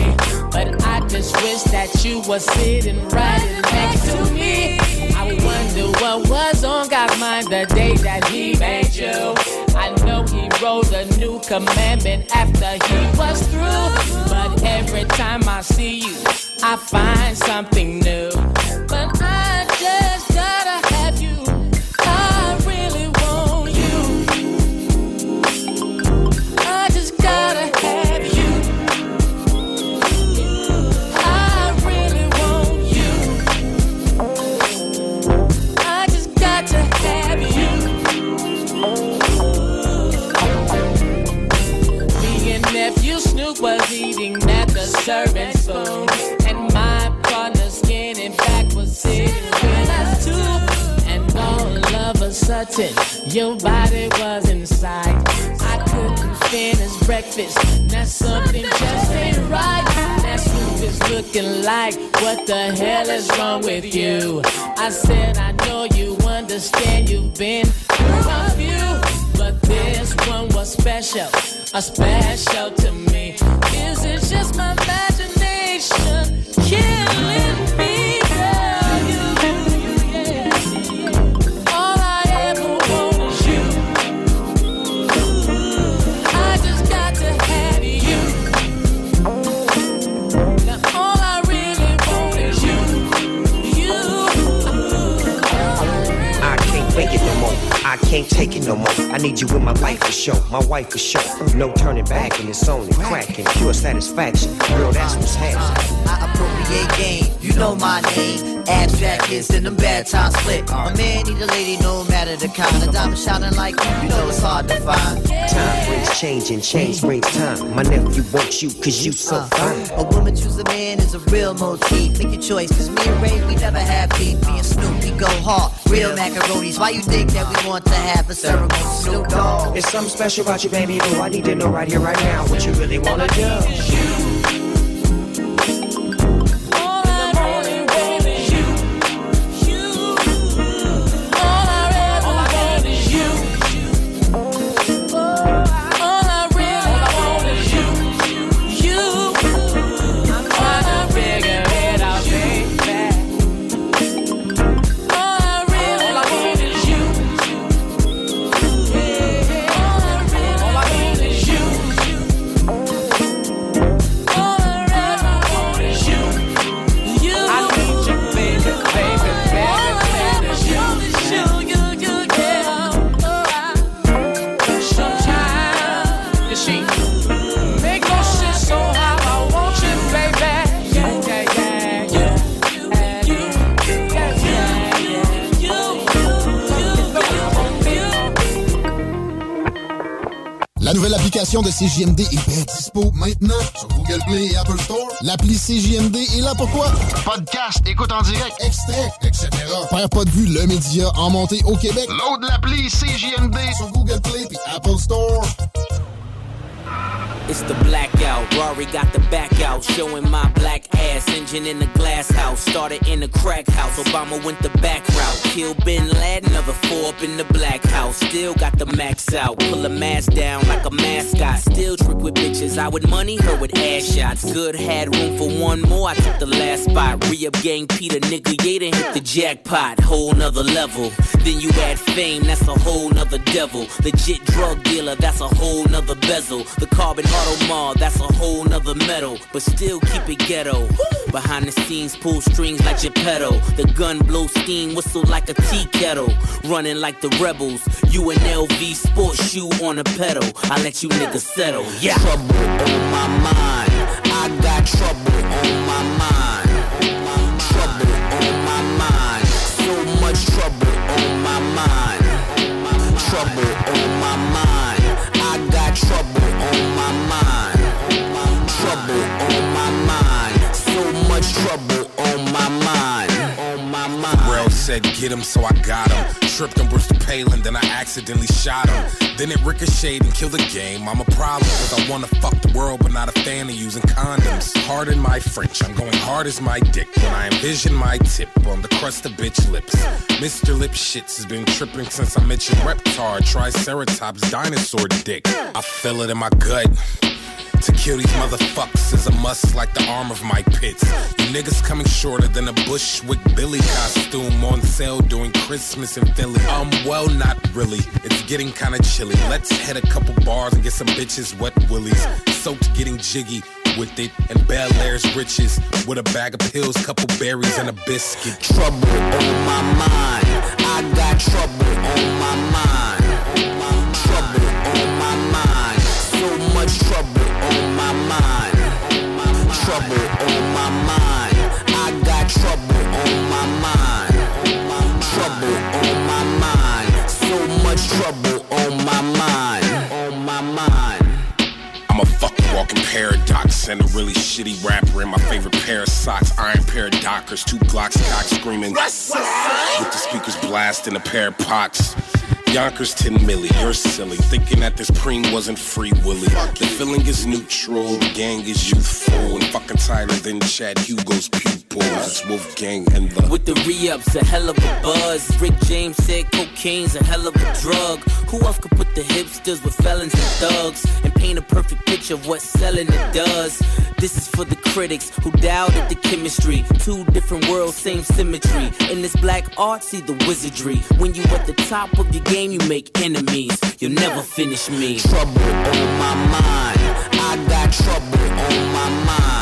[SPEAKER 59] But I just wish that you were sitting right next to me. I wonder what was on God's mind the day that He made you. I know He wrote a new commandment after He was through. But every time I see you, I find something new. But I sudden, your body was inside. I couldn't finish breakfast. Now something just ain't right. That Snoop is looking like, what the hell is wrong with you? I said, I know you understand you've been through a few, but this one was special, a special to me. Is it just my imagination killing
[SPEAKER 57] can't take it no more. I need you in my life for sure. My wife for sure. No turning back, and it's only crack and pure satisfaction. Girl, that's what's happening.
[SPEAKER 58] Uh, uh, Game. You know my name. Abstract kids in them bad times split. A uh. man need a lady, no matter the kind. A diamond shining like you, you know it's hard to find.
[SPEAKER 57] Time brings change and change brings time. My nephew wants you cause you so uh. fine.
[SPEAKER 58] A woman choose a man is a real motif. Make your choice, cause me and Ray, we never have beef. Me and Snoop, we go hard. Real macaronis. Why you think that we want to have a ceremony? Snoop Dogg.
[SPEAKER 57] There's something special about you, baby. But I need to know right here, right now, what you really wanna do.
[SPEAKER 59] La de CJMD est bien dispo maintenant sur Google Play et Apple Store. L'appli CJMD est là pour toi. Podcast, écoute en direct, extrait, etc. Père pas de vue, le média en montée au Québec. Load l'appli CJMD sur Google Play et Apple Store.
[SPEAKER 60] It's the blackout. Rory got the back out, showing my black ass. Engine in the glass house, started in the crack house. Obama went the back route. Kill Bin Laden, another four up in the black house. Still got the max out. Pull a mask down like a mascot. Still trick with bitches. I would money her with ass shots. Good had room for one more. I took the last spot. Re up gang Peter, nigga. Done hit the jackpot. Whole nother level. Then you add fame, that's a whole nother devil. Legit drug dealer, that's a whole nother bezel. The carbon auto mall, that's a whole nother metal. But still keep it ghetto. Behind the scenes, pull strings like Geppetto. The gun blow steam, whistle like a tea kettle. Running like the rebels. You an LV sports shoe on a pedal. I let you niggas settle. Yeah. Trouble on my mind. I got trouble on my mind. Trouble on my mind. So much trouble on my mind. Trouble on my mind. I got trouble
[SPEAKER 61] said get him, so I got him. Tripped on Brewster Palin, then I accidentally shot him. Then it ricocheted and killed the game. I'm a problem, cause I wanna fuck the world, but not a fan of using condoms. Hard in my French, I'm going hard as my dick when I envision my tip on the crust of bitch lips. Mr. Lip Shits has been tripping since I met your reptar, Triceratops, dinosaur dick. I feel it in my gut. To kill these motherfuckers is a must like the arm of my pits. You niggas coming shorter than a Bushwick Billy costume on sale during Christmas in Philly. Um, well, not really. It's getting kinda chilly. Let's hit a couple bars and get some bitches wet willies. Soaked getting jiggy with it and Bel Air's riches with a bag of pills, couple berries, and a biscuit.
[SPEAKER 60] Trouble on my mind. I got trouble on my mind. Trouble on my mind. So much trouble on my mind. Trouble on my mind. I got trouble on my mind. Trouble on my mind. So much trouble on my mind. On my mind.
[SPEAKER 61] I'm a fucking walking paradox and a really shitty rapper in my favorite pair of socks. Iron pair of Dockers, two Glocks, cock screaming. With the speakers blasting a pair of pots. Yonkers 10 milli, you're silly. Thinking that this preem wasn't free willy. The feeling is neutral, the gang is youthful, and fucking tighter than Chad Hugo's pupils. It's Wolfgang and the.
[SPEAKER 60] With the re-ups, a hell of a buzz. Rick James said cocaine's a hell of a drug. Who else could put the hipsters with felons and thugs and paint a perfect picture of what selling it does? This is for the critics who doubted the chemistry. Two different worlds, same symmetry. In this black art, see the wizardry. When you at the top of your game, you make enemies. You'll never finish me. Trouble on my mind. I got trouble on my mind.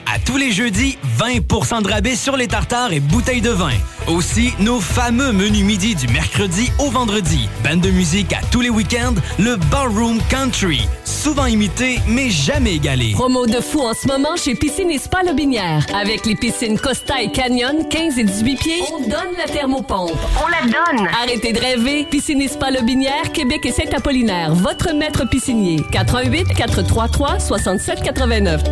[SPEAKER 10] À tous les jeudis, 20% de rabais sur les tartares et bouteilles de vin. Aussi, nos fameux menus midi du mercredi au vendredi. Bande de musique à tous les week-ends, le Ballroom Country. Souvent imité, mais jamais égalé.
[SPEAKER 62] Promo de fou en ce moment chez Piscine et Spa Lobinière. Avec les piscines Costa et Canyon, 15 et 18 pieds, on donne la thermopompe. On la donne! Arrêtez de rêver. Piscine et Spa Lobinière, Québec et Saint-Apollinaire. Votre maître piscinier. 88 433 67 89.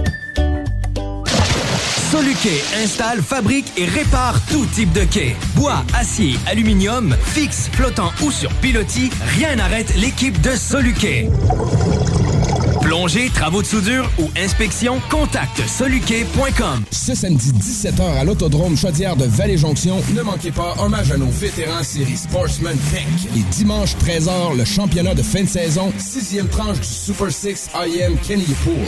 [SPEAKER 10] Soluquet installe, fabrique et répare tout type de quai. Bois, acier, aluminium, fixe, flottant ou sur pilotis, rien n'arrête l'équipe de Soluquet. Plongée, travaux de soudure ou inspection, contacte soluquet.com.
[SPEAKER 12] Ce samedi 17h à l'Autodrome Chaudière de Vallée-Jonction, ne manquez pas hommage à nos vétérans série Sportsman Tech. Et dimanche 13h, le championnat de fin de saison, sixième tranche du Super 6 IM Kenny Pool.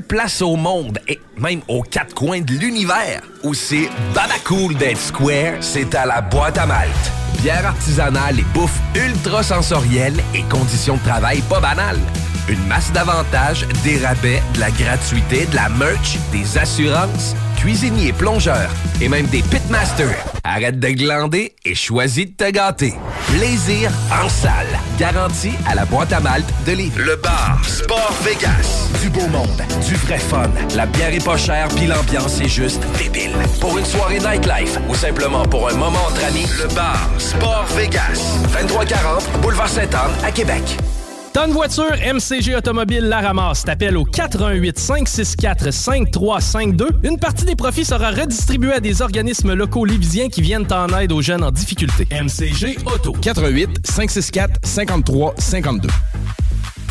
[SPEAKER 63] place au monde, et même aux quatre coins de l'univers, où c'est cool d'être square, c'est à la boîte à malte. Bière artisanale et bouffe ultra sensorielle et conditions de travail pas banales. Une masse d'avantages, des rabais, de la gratuité, de la merch, des assurances, cuisiniers, plongeurs et même des pitmasters. Arrête de glander et choisis de te gâter. Plaisir en salle. Garantie à la boîte à malte de Lévis. Le bar Sport Vegas. Du beau monde, du vrai fun. La bière est pas chère puis l'ambiance est juste débile. Pour une soirée nightlife ou simplement pour un moment entre amis, le bar Sport Vegas. 2340 Boulevard Sainte-Anne à Québec.
[SPEAKER 64] T'as voiture, MCG Automobile la ramasse. T'appelles au 88 564 5352. Une partie des profits sera redistribuée à des organismes locaux lévisiens qui viennent en aide aux jeunes en difficulté. MCG Auto.
[SPEAKER 12] 88 564 53 52.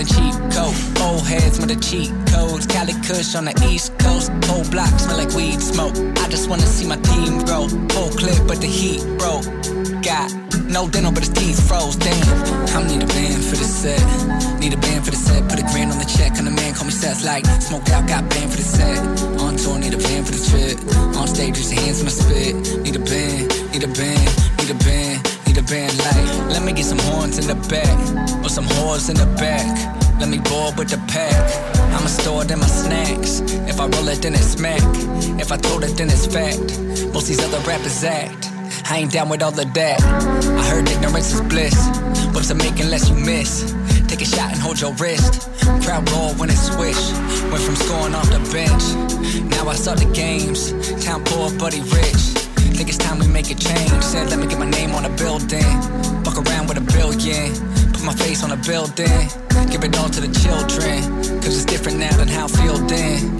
[SPEAKER 65] Selling cheap coke. Old heads with the cheat codes. Cali Kush on the East Coast. Whole block smell like weed smoke. I just wanna see my team grow. Full clip, but the heat broke. Got no dental, but his teeth froze. Damn, I need a band for the set. Need a band for the set. Put a grand on the check. And the man call me Seth like smoke out. Got band for the set. On tour, need a band for the trip.
[SPEAKER 66] On stage, your hands when I spit. Need a band, need a band, need a band, light. Let me get some horns in the back, or some whores in the back. Let me board with the pack. I'ma store them my snacks. If I roll it, then it's smack. If I throw it, then it's fact. Most these other rappers act. I ain't down with all of that. I heard ignorance is bliss. What's it making less you miss? Take a shot and hold your wrist. Crowd roll when it swish. Went from scoring off the bench. Now I saw the games. Town poor, buddy rich. Think it's time we make a change. Said, let me get my name on a building. Fuck around with a billion. Put my face on a building. Give it all to the children. Cause it's different now than how I feel then.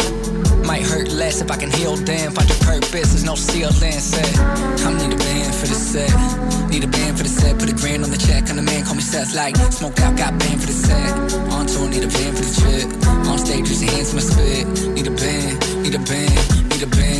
[SPEAKER 66] Might hurt less if I can heal them. Find your purpose, there's no ceiling. Said, I need a band for the set. Need a band for the set. Put a grand on the check. On the man, call me Seth. Like, smoke out, got band for the set. On tour, need a band for the trip. On stage, your hands, my spit. Need a band, need a band, need a band,